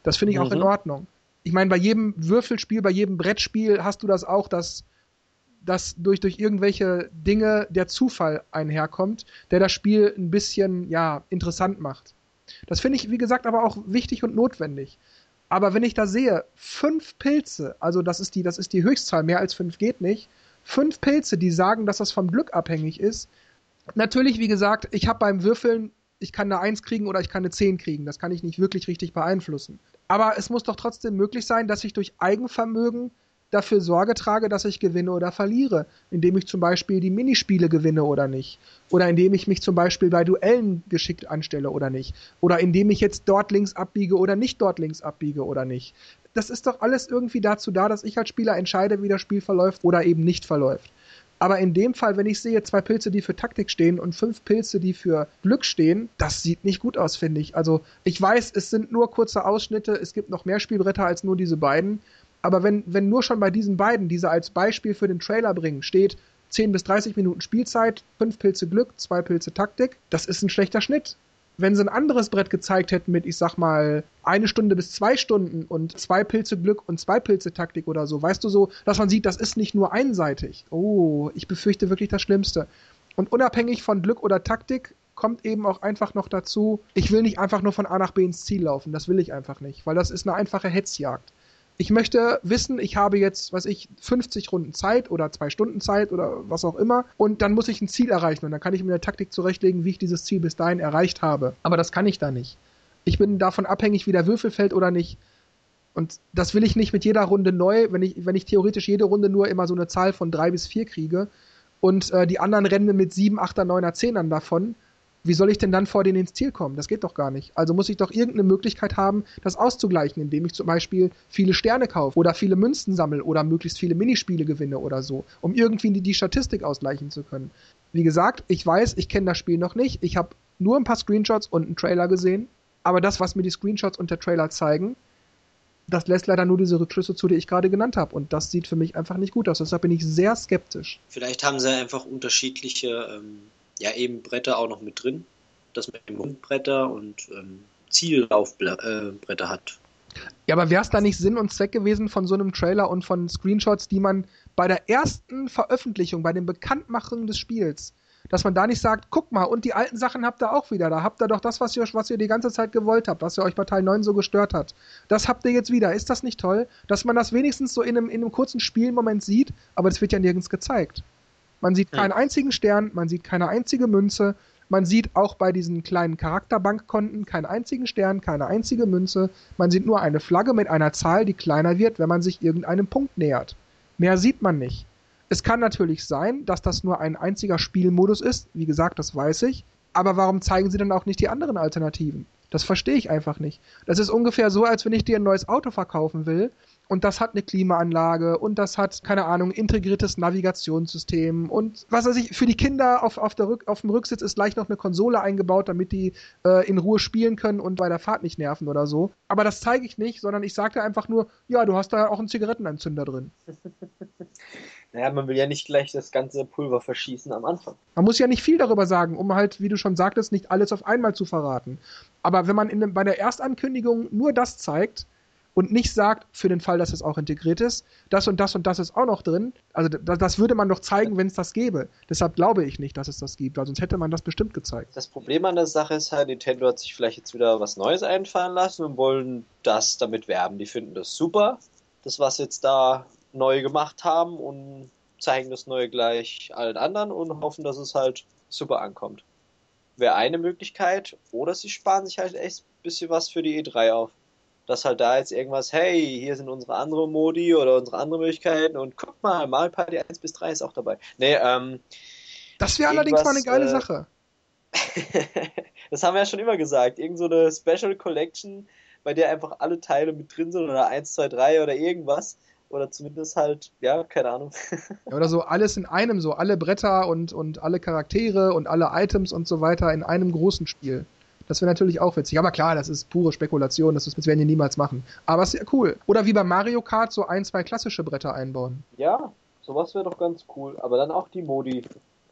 Das finde ich mhm. auch in mhm. Ordnung. Ich meine, bei jedem Würfelspiel, bei jedem Brettspiel hast du das auch, dass dass durch, durch irgendwelche Dinge der Zufall einherkommt, der das Spiel ein bisschen, ja, interessant macht. Das finde ich, wie gesagt, aber auch wichtig und notwendig. Aber wenn ich da sehe, fünf Pilze, also das ist die, das ist die Höchstzahl, mehr als fünf geht nicht, fünf Pilze, die sagen, dass das vom Glück abhängig ist. Natürlich, wie gesagt, ich habe beim Würfeln, ich kann eine Eins kriegen oder ich kann eine Zehn kriegen. Das kann ich nicht wirklich richtig beeinflussen. Aber es muss doch trotzdem möglich sein, dass ich durch Eigenvermögen dafür Sorge trage, dass ich gewinne oder verliere, indem ich zum Beispiel die Minispiele gewinne oder nicht, oder indem ich mich zum Beispiel bei Duellen geschickt anstelle oder nicht, oder indem ich jetzt dort links abbiege oder nicht dort links abbiege oder nicht. Das ist doch alles irgendwie dazu da, dass ich als Spieler entscheide, wie das Spiel verläuft oder eben nicht verläuft. Aber in dem Fall, wenn ich sehe, zwei Pilze, die für Taktik stehen und fünf Pilze, die für Glück stehen, das sieht nicht gut aus, finde ich. Also ich weiß, es sind nur kurze Ausschnitte, es gibt noch mehr Spielbretter als nur diese beiden. Aber wenn, wenn nur schon bei diesen beiden, diese als Beispiel für den Trailer bringen, steht 10 bis 30 Minuten Spielzeit, 5 Pilze Glück, 2 Pilze Taktik, das ist ein schlechter Schnitt. Wenn sie ein anderes Brett gezeigt hätten mit, ich sag mal, eine Stunde bis zwei Stunden und zwei Pilze Glück und zwei Pilze Taktik oder so, weißt du so, dass man sieht, das ist nicht nur einseitig. Oh, ich befürchte wirklich das Schlimmste. Und unabhängig von Glück oder Taktik kommt eben auch einfach noch dazu, ich will nicht einfach nur von A nach B ins Ziel laufen. Das will ich einfach nicht, weil das ist eine einfache Hetzjagd ich möchte wissen, ich habe jetzt, was ich, 50 Runden Zeit oder zwei Stunden Zeit oder was auch immer und dann muss ich ein Ziel erreichen und dann kann ich mir eine Taktik zurechtlegen, wie ich dieses Ziel bis dahin erreicht habe. Aber das kann ich da nicht. Ich bin davon abhängig, wie der Würfel fällt oder nicht. Und das will ich nicht mit jeder Runde neu, wenn ich, wenn ich theoretisch jede Runde nur immer so eine Zahl von drei bis vier kriege, und äh, die anderen rennen mit 7, 8er, 9er, 10ern davon, wie soll ich denn dann vor denen ins Ziel kommen? Das geht doch gar nicht. Also muss ich doch irgendeine Möglichkeit haben, das auszugleichen, indem ich zum Beispiel viele Sterne kaufe oder viele Münzen sammle oder möglichst viele Minispiele gewinne oder so, um irgendwie die, die Statistik ausgleichen zu können. Wie gesagt, ich weiß, ich kenne das Spiel noch nicht. Ich habe nur ein paar Screenshots und einen Trailer gesehen. Aber das, was mir die Screenshots und der Trailer zeigen, das lässt leider nur diese Rückschlüsse zu, die ich gerade genannt habe. Und das sieht für mich einfach nicht gut aus. Deshalb bin ich sehr skeptisch. Vielleicht haben sie einfach unterschiedliche, ähm, ja, eben Bretter auch noch mit drin. Das mit dem Mundbretter und ähm, Ziellaufbretter äh, hat. Ja, aber wäre es da nicht Sinn und Zweck gewesen von so einem Trailer und von Screenshots, die man bei der ersten Veröffentlichung, bei dem Bekanntmachen des Spiels, dass man da nicht sagt, guck mal, und die alten Sachen habt ihr auch wieder. Da habt ihr doch das, was ihr, was ihr die ganze Zeit gewollt habt, was ihr euch bei Teil 9 so gestört hat. Das habt ihr jetzt wieder. Ist das nicht toll? Dass man das wenigstens so in einem, in einem kurzen Spielmoment sieht, aber das wird ja nirgends gezeigt. Man sieht keinen einzigen Stern, man sieht keine einzige Münze, man sieht auch bei diesen kleinen Charakterbankkonten keinen einzigen Stern, keine einzige Münze. Man sieht nur eine Flagge mit einer Zahl, die kleiner wird, wenn man sich irgendeinem Punkt nähert. Mehr sieht man nicht. Es kann natürlich sein, dass das nur ein einziger Spielmodus ist. Wie gesagt, das weiß ich. Aber warum zeigen sie dann auch nicht die anderen Alternativen? Das verstehe ich einfach nicht. Das ist ungefähr so, als wenn ich dir ein neues Auto verkaufen will und das hat eine Klimaanlage und das hat, keine Ahnung, integriertes Navigationssystem und was weiß ich, für die Kinder auf, auf, der Rück, auf dem Rücksitz ist gleich noch eine Konsole eingebaut, damit die äh, in Ruhe spielen können und bei der Fahrt nicht nerven oder so. Aber das zeige ich nicht, sondern ich sage einfach nur, ja, du hast da auch einen Zigarettenanzünder drin. Naja, man will ja nicht gleich das ganze Pulver verschießen am Anfang. Man muss ja nicht viel darüber sagen, um halt, wie du schon sagtest, nicht alles auf einmal zu verraten. Aber wenn man in, bei der Erstankündigung nur das zeigt, und nicht sagt, für den Fall, dass es auch integriert ist, das und das und das ist auch noch drin. Also das, das würde man doch zeigen, wenn es das gäbe. Deshalb glaube ich nicht, dass es das gibt, weil sonst hätte man das bestimmt gezeigt. Das Problem an der Sache ist halt, Nintendo hat sich vielleicht jetzt wieder was Neues einfallen lassen und wollen das damit werben. Die finden das super, das was jetzt da neu gemacht haben und zeigen das Neue gleich allen anderen und hoffen, dass es halt super ankommt. Wäre eine Möglichkeit, oder sie sparen sich halt echt ein bisschen was für die E3 auf dass halt da jetzt irgendwas, hey, hier sind unsere anderen Modi oder unsere anderen Möglichkeiten und guck mal, Mario Party 1 bis 3 ist auch dabei. Nee, ähm. Das wäre allerdings mal eine geile äh, Sache. das haben wir ja schon immer gesagt. Irgend so eine Special Collection, bei der einfach alle Teile mit drin sind oder 1, 2, 3 oder irgendwas. Oder zumindest halt, ja, keine Ahnung. ja, oder so alles in einem, so alle Bretter und, und alle Charaktere und alle Items und so weiter in einem großen Spiel. Das wäre natürlich auch witzig. Aber klar, das ist pure Spekulation, das, ist, das werden die niemals machen. Aber es ist ja cool. Oder wie bei Mario Kart so ein, zwei klassische Bretter einbauen. Ja, sowas wäre doch ganz cool. Aber dann auch die Modi.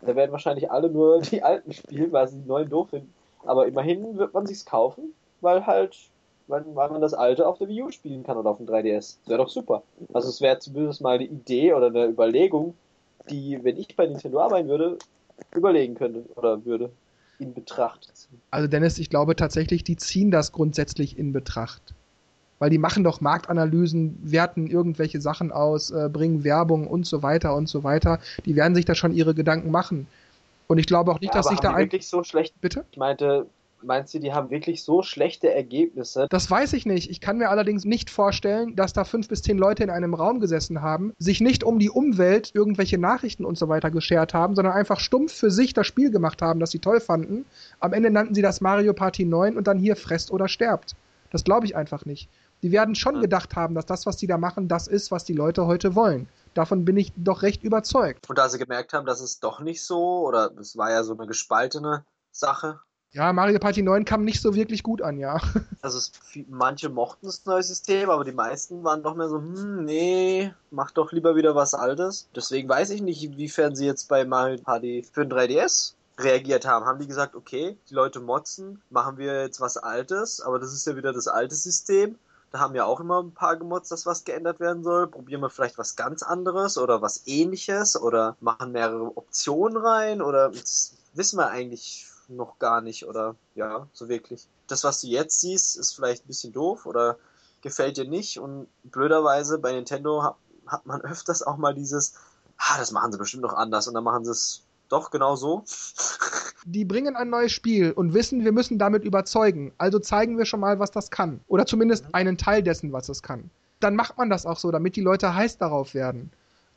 Da werden wahrscheinlich alle nur die alten spielen, weil sie die neuen doof finden. Aber immerhin wird man sich's kaufen, weil halt, weil, weil man das alte auf der Wii U spielen kann oder auf dem 3DS. Das wäre doch super. Also es wäre zumindest mal eine Idee oder eine Überlegung, die, wenn ich bei Nintendo arbeiten würde, überlegen könnte oder würde in Betracht ziehen. Also Dennis, ich glaube tatsächlich, die ziehen das grundsätzlich in Betracht. Weil die machen doch Marktanalysen, werten irgendwelche Sachen aus, äh, bringen Werbung und so weiter und so weiter. Die werden sich da schon ihre Gedanken machen. Und ich glaube auch nicht, ja, dass sich da ein... wirklich so schlecht. Bitte? Ich meinte, Meinst du, die haben wirklich so schlechte Ergebnisse? Das weiß ich nicht. Ich kann mir allerdings nicht vorstellen, dass da fünf bis zehn Leute in einem Raum gesessen haben, sich nicht um die Umwelt, irgendwelche Nachrichten und so weiter geschert haben, sondern einfach stumpf für sich das Spiel gemacht haben, das sie toll fanden. Am Ende nannten sie das Mario Party 9 und dann hier fresst oder sterbt. Das glaube ich einfach nicht. Die werden schon ja. gedacht haben, dass das, was die da machen, das ist, was die Leute heute wollen. Davon bin ich doch recht überzeugt. Und da sie gemerkt haben, dass es doch nicht so, oder es war ja so eine gespaltene Sache, ja, Mario Party 9 kam nicht so wirklich gut an, ja. Also es, manche mochten das neue System, aber die meisten waren doch mehr so, hm, nee, mach doch lieber wieder was Altes. Deswegen weiß ich nicht, inwiefern sie jetzt bei Mario Party für den 3DS reagiert haben. Haben die gesagt, okay, die Leute motzen, machen wir jetzt was Altes, aber das ist ja wieder das alte System. Da haben ja auch immer ein paar gemotzt, dass was geändert werden soll. Probieren wir vielleicht was ganz anderes oder was ähnliches oder machen mehrere Optionen rein oder wissen wir eigentlich noch gar nicht oder ja, so wirklich. Das, was du jetzt siehst, ist vielleicht ein bisschen doof oder gefällt dir nicht und blöderweise bei Nintendo hat, hat man öfters auch mal dieses, ah, das machen sie bestimmt noch anders und dann machen sie es doch genau so. Die bringen ein neues Spiel und wissen, wir müssen damit überzeugen. Also zeigen wir schon mal, was das kann. Oder zumindest einen Teil dessen, was es kann. Dann macht man das auch so, damit die Leute heiß darauf werden.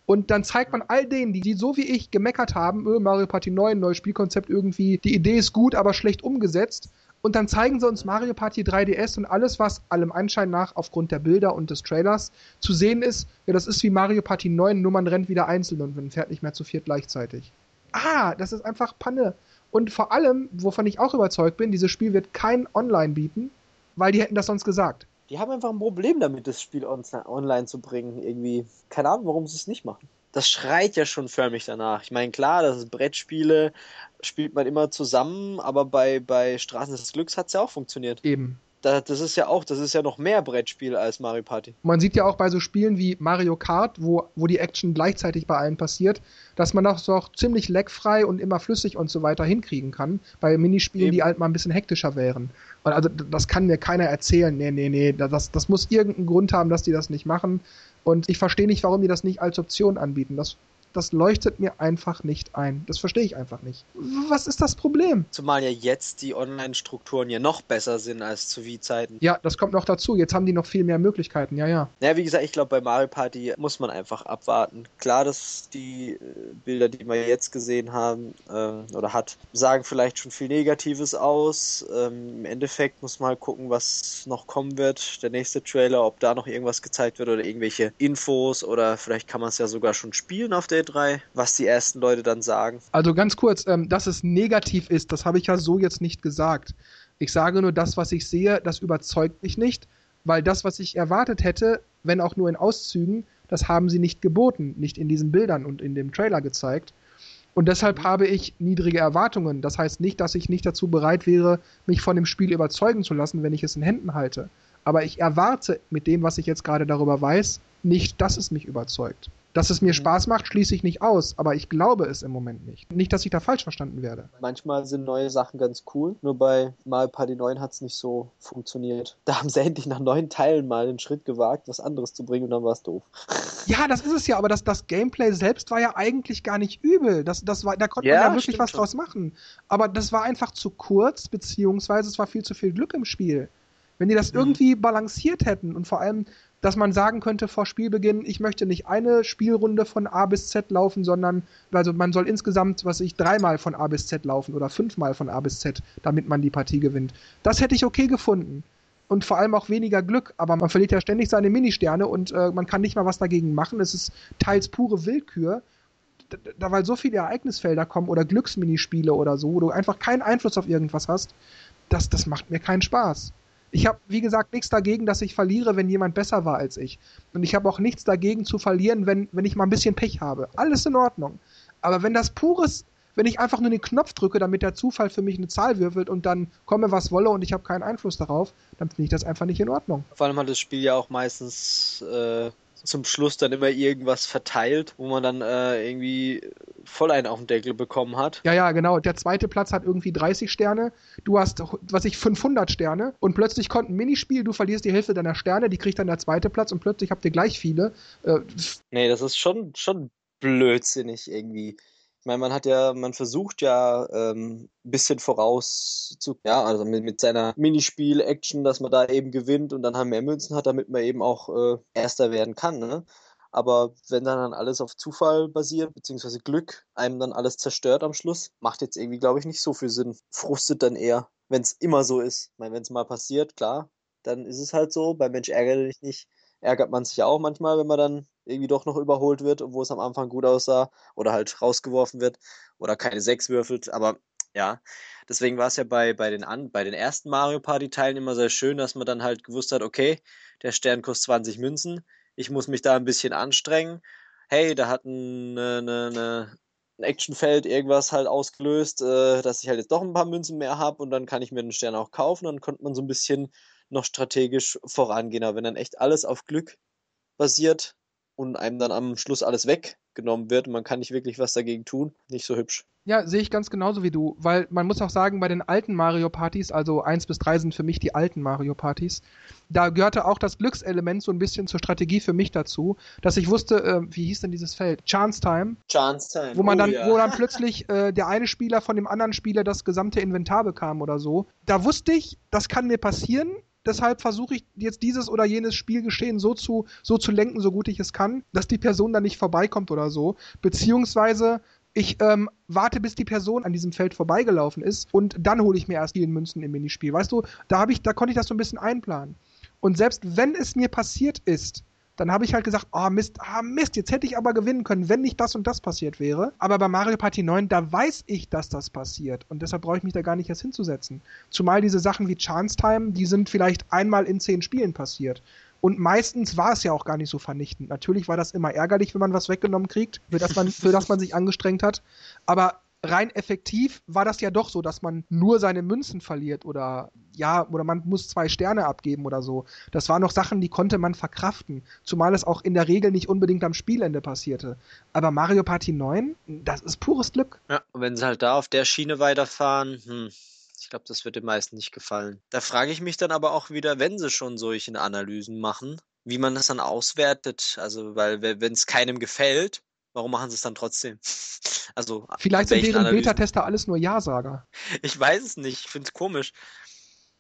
Und dann zeigt man all denen, die, die so wie ich gemeckert haben, öh, Mario Party 9, neues Spielkonzept irgendwie, die Idee ist gut, aber schlecht umgesetzt. Und dann zeigen sie uns Mario Party 3DS und alles, was allem Anschein nach aufgrund der Bilder und des Trailers zu sehen ist, ja, das ist wie Mario Party 9, nur man rennt wieder einzeln und fährt nicht mehr zu viert gleichzeitig. Ah, das ist einfach Panne. Und vor allem, wovon ich auch überzeugt bin, dieses Spiel wird kein Online bieten, weil die hätten das sonst gesagt. Die haben einfach ein Problem damit, das Spiel online zu bringen. Irgendwie. Keine Ahnung, warum sie es nicht machen. Das schreit ja schon förmlich danach. Ich meine, klar, das ist Brettspiele, spielt man immer zusammen, aber bei, bei Straßen des Glücks hat es ja auch funktioniert. Eben das ist ja auch, das ist ja noch mehr Brettspiel als Mario Party. Man sieht ja auch bei so Spielen wie Mario Kart, wo, wo die Action gleichzeitig bei allen passiert, dass man das auch ziemlich leckfrei und immer flüssig und so weiter hinkriegen kann. Bei Minispielen, Eben. die halt mal ein bisschen hektischer wären. Und also das kann mir keiner erzählen. Nee, nee, nee. Das, das muss irgendeinen Grund haben, dass die das nicht machen. Und ich verstehe nicht, warum die das nicht als Option anbieten. Das das leuchtet mir einfach nicht ein. Das verstehe ich einfach nicht. Was ist das Problem? Zumal ja jetzt die Online-Strukturen ja noch besser sind als zu Wii-Zeiten. Ja, das kommt noch dazu. Jetzt haben die noch viel mehr Möglichkeiten, ja, ja. Ja, wie gesagt, ich glaube, bei Mario Party muss man einfach abwarten. Klar, dass die äh, Bilder, die wir jetzt gesehen haben äh, oder hat, sagen vielleicht schon viel Negatives aus. Ähm, Im Endeffekt muss man halt gucken, was noch kommen wird. Der nächste Trailer, ob da noch irgendwas gezeigt wird oder irgendwelche Infos oder vielleicht kann man es ja sogar schon spielen auf der 3, was die ersten Leute dann sagen. Also ganz kurz, ähm, dass es negativ ist, das habe ich ja so jetzt nicht gesagt. Ich sage nur, das, was ich sehe, das überzeugt mich nicht, weil das, was ich erwartet hätte, wenn auch nur in Auszügen, das haben sie nicht geboten, nicht in diesen Bildern und in dem Trailer gezeigt. Und deshalb habe ich niedrige Erwartungen. Das heißt nicht, dass ich nicht dazu bereit wäre, mich von dem Spiel überzeugen zu lassen, wenn ich es in Händen halte. Aber ich erwarte mit dem, was ich jetzt gerade darüber weiß, nicht, dass es mich überzeugt. Dass es mir mhm. Spaß macht, schließe ich nicht aus, aber ich glaube es im Moment nicht. Nicht, dass ich da falsch verstanden werde. Manchmal sind neue Sachen ganz cool, nur bei Mario Party 9 hat es nicht so funktioniert. Da haben sie endlich nach neun Teilen mal den Schritt gewagt, was anderes zu bringen und dann war es doof. Ja, das ist es ja, aber das, das Gameplay selbst war ja eigentlich gar nicht übel. Das, das war, da konnte ja, man ja wirklich was schon. draus machen. Aber das war einfach zu kurz, beziehungsweise es war viel zu viel Glück im Spiel. Wenn die das mhm. irgendwie balanciert hätten und vor allem dass man sagen könnte vor Spielbeginn, ich möchte nicht eine Spielrunde von A bis Z laufen, sondern also man soll insgesamt, was ich, dreimal von A bis Z laufen oder fünfmal von A bis Z, damit man die Partie gewinnt. Das hätte ich okay gefunden. Und vor allem auch weniger Glück, aber man verliert ja ständig seine Ministerne und äh, man kann nicht mal was dagegen machen. Es ist teils pure Willkür da weil so viele Ereignisfelder kommen oder Glücksminispiele oder so, wo du einfach keinen Einfluss auf irgendwas hast, das, das macht mir keinen Spaß. Ich habe, wie gesagt, nichts dagegen, dass ich verliere, wenn jemand besser war als ich. Und ich habe auch nichts dagegen zu verlieren, wenn, wenn ich mal ein bisschen Pech habe. Alles in Ordnung. Aber wenn das pures, wenn ich einfach nur den Knopf drücke, damit der Zufall für mich eine Zahl würfelt und dann komme, was wolle und ich habe keinen Einfluss darauf, dann finde ich das einfach nicht in Ordnung. Vor allem hat das Spiel ja auch meistens äh, zum Schluss dann immer irgendwas verteilt, wo man dann äh, irgendwie voll einen auf den Deckel bekommen hat. Ja, ja, genau. Der zweite Platz hat irgendwie 30 Sterne. Du hast, was ich, 500 Sterne. Und plötzlich kommt ein Minispiel, du verlierst die Hälfte deiner Sterne, die kriegt dann der zweite Platz und plötzlich habt ihr gleich viele. Äh, nee, das ist schon, schon blödsinnig irgendwie. Ich meine, man hat ja, man versucht ja ähm, bisschen voraus zu, ja, also mit, mit seiner Minispiel-Action, dass man da eben gewinnt und dann haben mehr Münzen hat, damit man eben auch äh, Erster werden kann, ne? Aber wenn dann alles auf Zufall basiert, beziehungsweise Glück einem dann alles zerstört am Schluss, macht jetzt irgendwie, glaube ich, nicht so viel Sinn. Frustet dann eher, wenn es immer so ist. Ich meine, wenn es mal passiert, klar, dann ist es halt so. Bei Mensch ärgere dich nicht, ärgert man sich ja auch manchmal, wenn man dann irgendwie doch noch überholt wird, obwohl es am Anfang gut aussah oder halt rausgeworfen wird oder keine Sechs würfelt. Aber ja, deswegen war es ja bei, bei, den an, bei den ersten Mario Party Teilen immer sehr schön, dass man dann halt gewusst hat, okay, der Stern kostet 20 Münzen, ich muss mich da ein bisschen anstrengen. Hey, da hat ein, eine, eine, ein Actionfeld irgendwas halt ausgelöst, äh, dass ich halt jetzt doch ein paar Münzen mehr habe und dann kann ich mir den Stern auch kaufen. Dann konnte man so ein bisschen noch strategisch vorangehen. Aber wenn dann echt alles auf Glück basiert, und einem dann am Schluss alles weggenommen wird und man kann nicht wirklich was dagegen tun, nicht so hübsch. Ja, sehe ich ganz genauso wie du, weil man muss auch sagen, bei den alten Mario Partys, also 1 bis 3 sind für mich die alten Mario Partys, da gehörte auch das Glückselement so ein bisschen zur Strategie für mich dazu, dass ich wusste, äh, wie hieß denn dieses Feld? Chance Time. Chance Time. Wo man oh, dann, ja. wo dann plötzlich äh, der eine Spieler von dem anderen Spieler das gesamte Inventar bekam oder so. Da wusste ich, das kann mir passieren, deshalb versuche ich jetzt dieses oder jenes Spielgeschehen so zu, so zu lenken, so gut ich es kann, dass die Person dann nicht vorbeikommt oder so. Beziehungsweise ich ähm, warte, bis die Person an diesem Feld vorbeigelaufen ist und dann hole ich mir erst die Münzen im Minispiel. Weißt du, da habe ich, da konnte ich das so ein bisschen einplanen. Und selbst wenn es mir passiert ist, dann habe ich halt gesagt, oh Mist, ah Mist, jetzt hätte ich aber gewinnen können, wenn nicht das und das passiert wäre. Aber bei Mario Party 9, da weiß ich, dass das passiert und deshalb brauche ich mich da gar nicht erst hinzusetzen. Zumal diese Sachen wie Chance Time, die sind vielleicht einmal in zehn Spielen passiert. Und meistens war es ja auch gar nicht so vernichtend. Natürlich war das immer ärgerlich, wenn man was weggenommen kriegt, für das man, für das man sich angestrengt hat. Aber rein effektiv war das ja doch so, dass man nur seine Münzen verliert oder ja, oder man muss zwei Sterne abgeben oder so. Das waren noch Sachen, die konnte man verkraften. Zumal es auch in der Regel nicht unbedingt am Spielende passierte. Aber Mario Party 9, das ist pures Glück. Ja, und wenn sie halt da auf der Schiene weiterfahren, hm, ich glaube, das wird den meisten nicht gefallen. Da frage ich mich dann aber auch wieder, wenn sie schon solche Analysen machen, wie man das dann auswertet. Also, weil wenn es keinem gefällt, warum machen sie es dann trotzdem? Also, Vielleicht sind deren Beta-Tester alles nur Ja-Sager. Ich weiß es nicht, ich finde es komisch.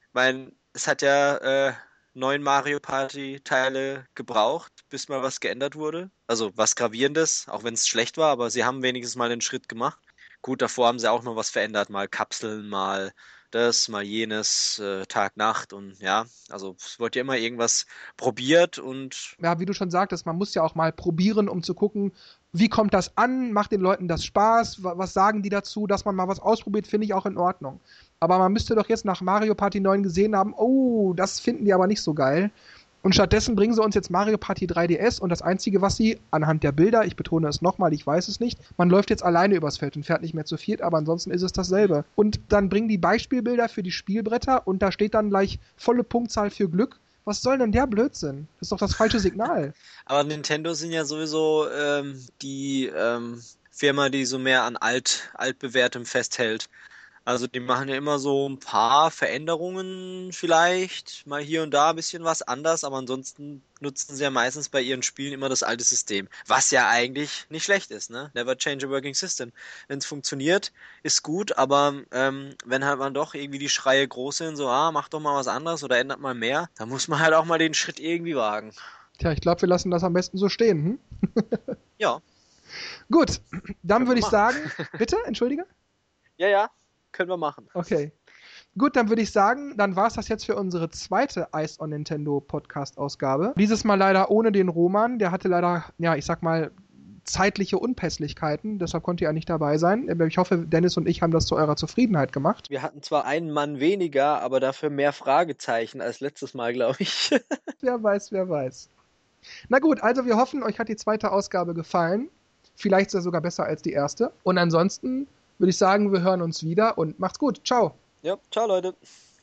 Ich meine, es hat ja äh, neun Mario Party-Teile gebraucht, bis mal was geändert wurde. Also was Gravierendes, auch wenn es schlecht war, aber sie haben wenigstens mal einen Schritt gemacht. Gut, davor haben sie auch noch was verändert, mal Kapseln, mal das, mal jenes, äh, Tag, Nacht und ja, also es wird ja immer irgendwas probiert und. Ja, wie du schon sagtest, man muss ja auch mal probieren, um zu gucken, wie kommt das an, macht den Leuten das Spaß, was sagen die dazu, dass man mal was ausprobiert, finde ich auch in Ordnung. Aber man müsste doch jetzt nach Mario Party 9 gesehen haben, oh, das finden die aber nicht so geil. Und stattdessen bringen sie uns jetzt Mario Party 3DS und das Einzige, was sie anhand der Bilder, ich betone es nochmal, ich weiß es nicht, man läuft jetzt alleine übers Feld und fährt nicht mehr zu viert, aber ansonsten ist es dasselbe. Und dann bringen die Beispielbilder für die Spielbretter und da steht dann gleich volle Punktzahl für Glück. Was soll denn der Blödsinn? Das ist doch das falsche Signal. aber Nintendo sind ja sowieso ähm, die ähm, Firma, die so mehr an alt, altbewährtem festhält. Also die machen ja immer so ein paar Veränderungen vielleicht, mal hier und da ein bisschen was anders, aber ansonsten nutzen sie ja meistens bei ihren Spielen immer das alte System, was ja eigentlich nicht schlecht ist, ne? Never change a working system. Wenn es funktioniert, ist gut, aber ähm, wenn halt man doch irgendwie die Schreie groß sind, so, ah, mach doch mal was anderes oder ändert mal mehr, dann muss man halt auch mal den Schritt irgendwie wagen. Tja, ich glaube, wir lassen das am besten so stehen, hm? ja. Gut, dann würde ich sagen, bitte, entschuldige? Ja, ja. Können wir machen. Okay. Gut, dann würde ich sagen, dann war es das jetzt für unsere zweite Ice on Nintendo Podcast-Ausgabe. Dieses Mal leider ohne den Roman. Der hatte leider, ja, ich sag mal, zeitliche Unpässlichkeiten. Deshalb konnte er nicht dabei sein. Ich hoffe, Dennis und ich haben das zu eurer Zufriedenheit gemacht. Wir hatten zwar einen Mann weniger, aber dafür mehr Fragezeichen als letztes Mal, glaube ich. wer weiß, wer weiß. Na gut, also wir hoffen, euch hat die zweite Ausgabe gefallen. Vielleicht sogar besser als die erste. Und ansonsten würde ich sagen, wir hören uns wieder und macht's gut. Ciao. Ja, ciao Leute.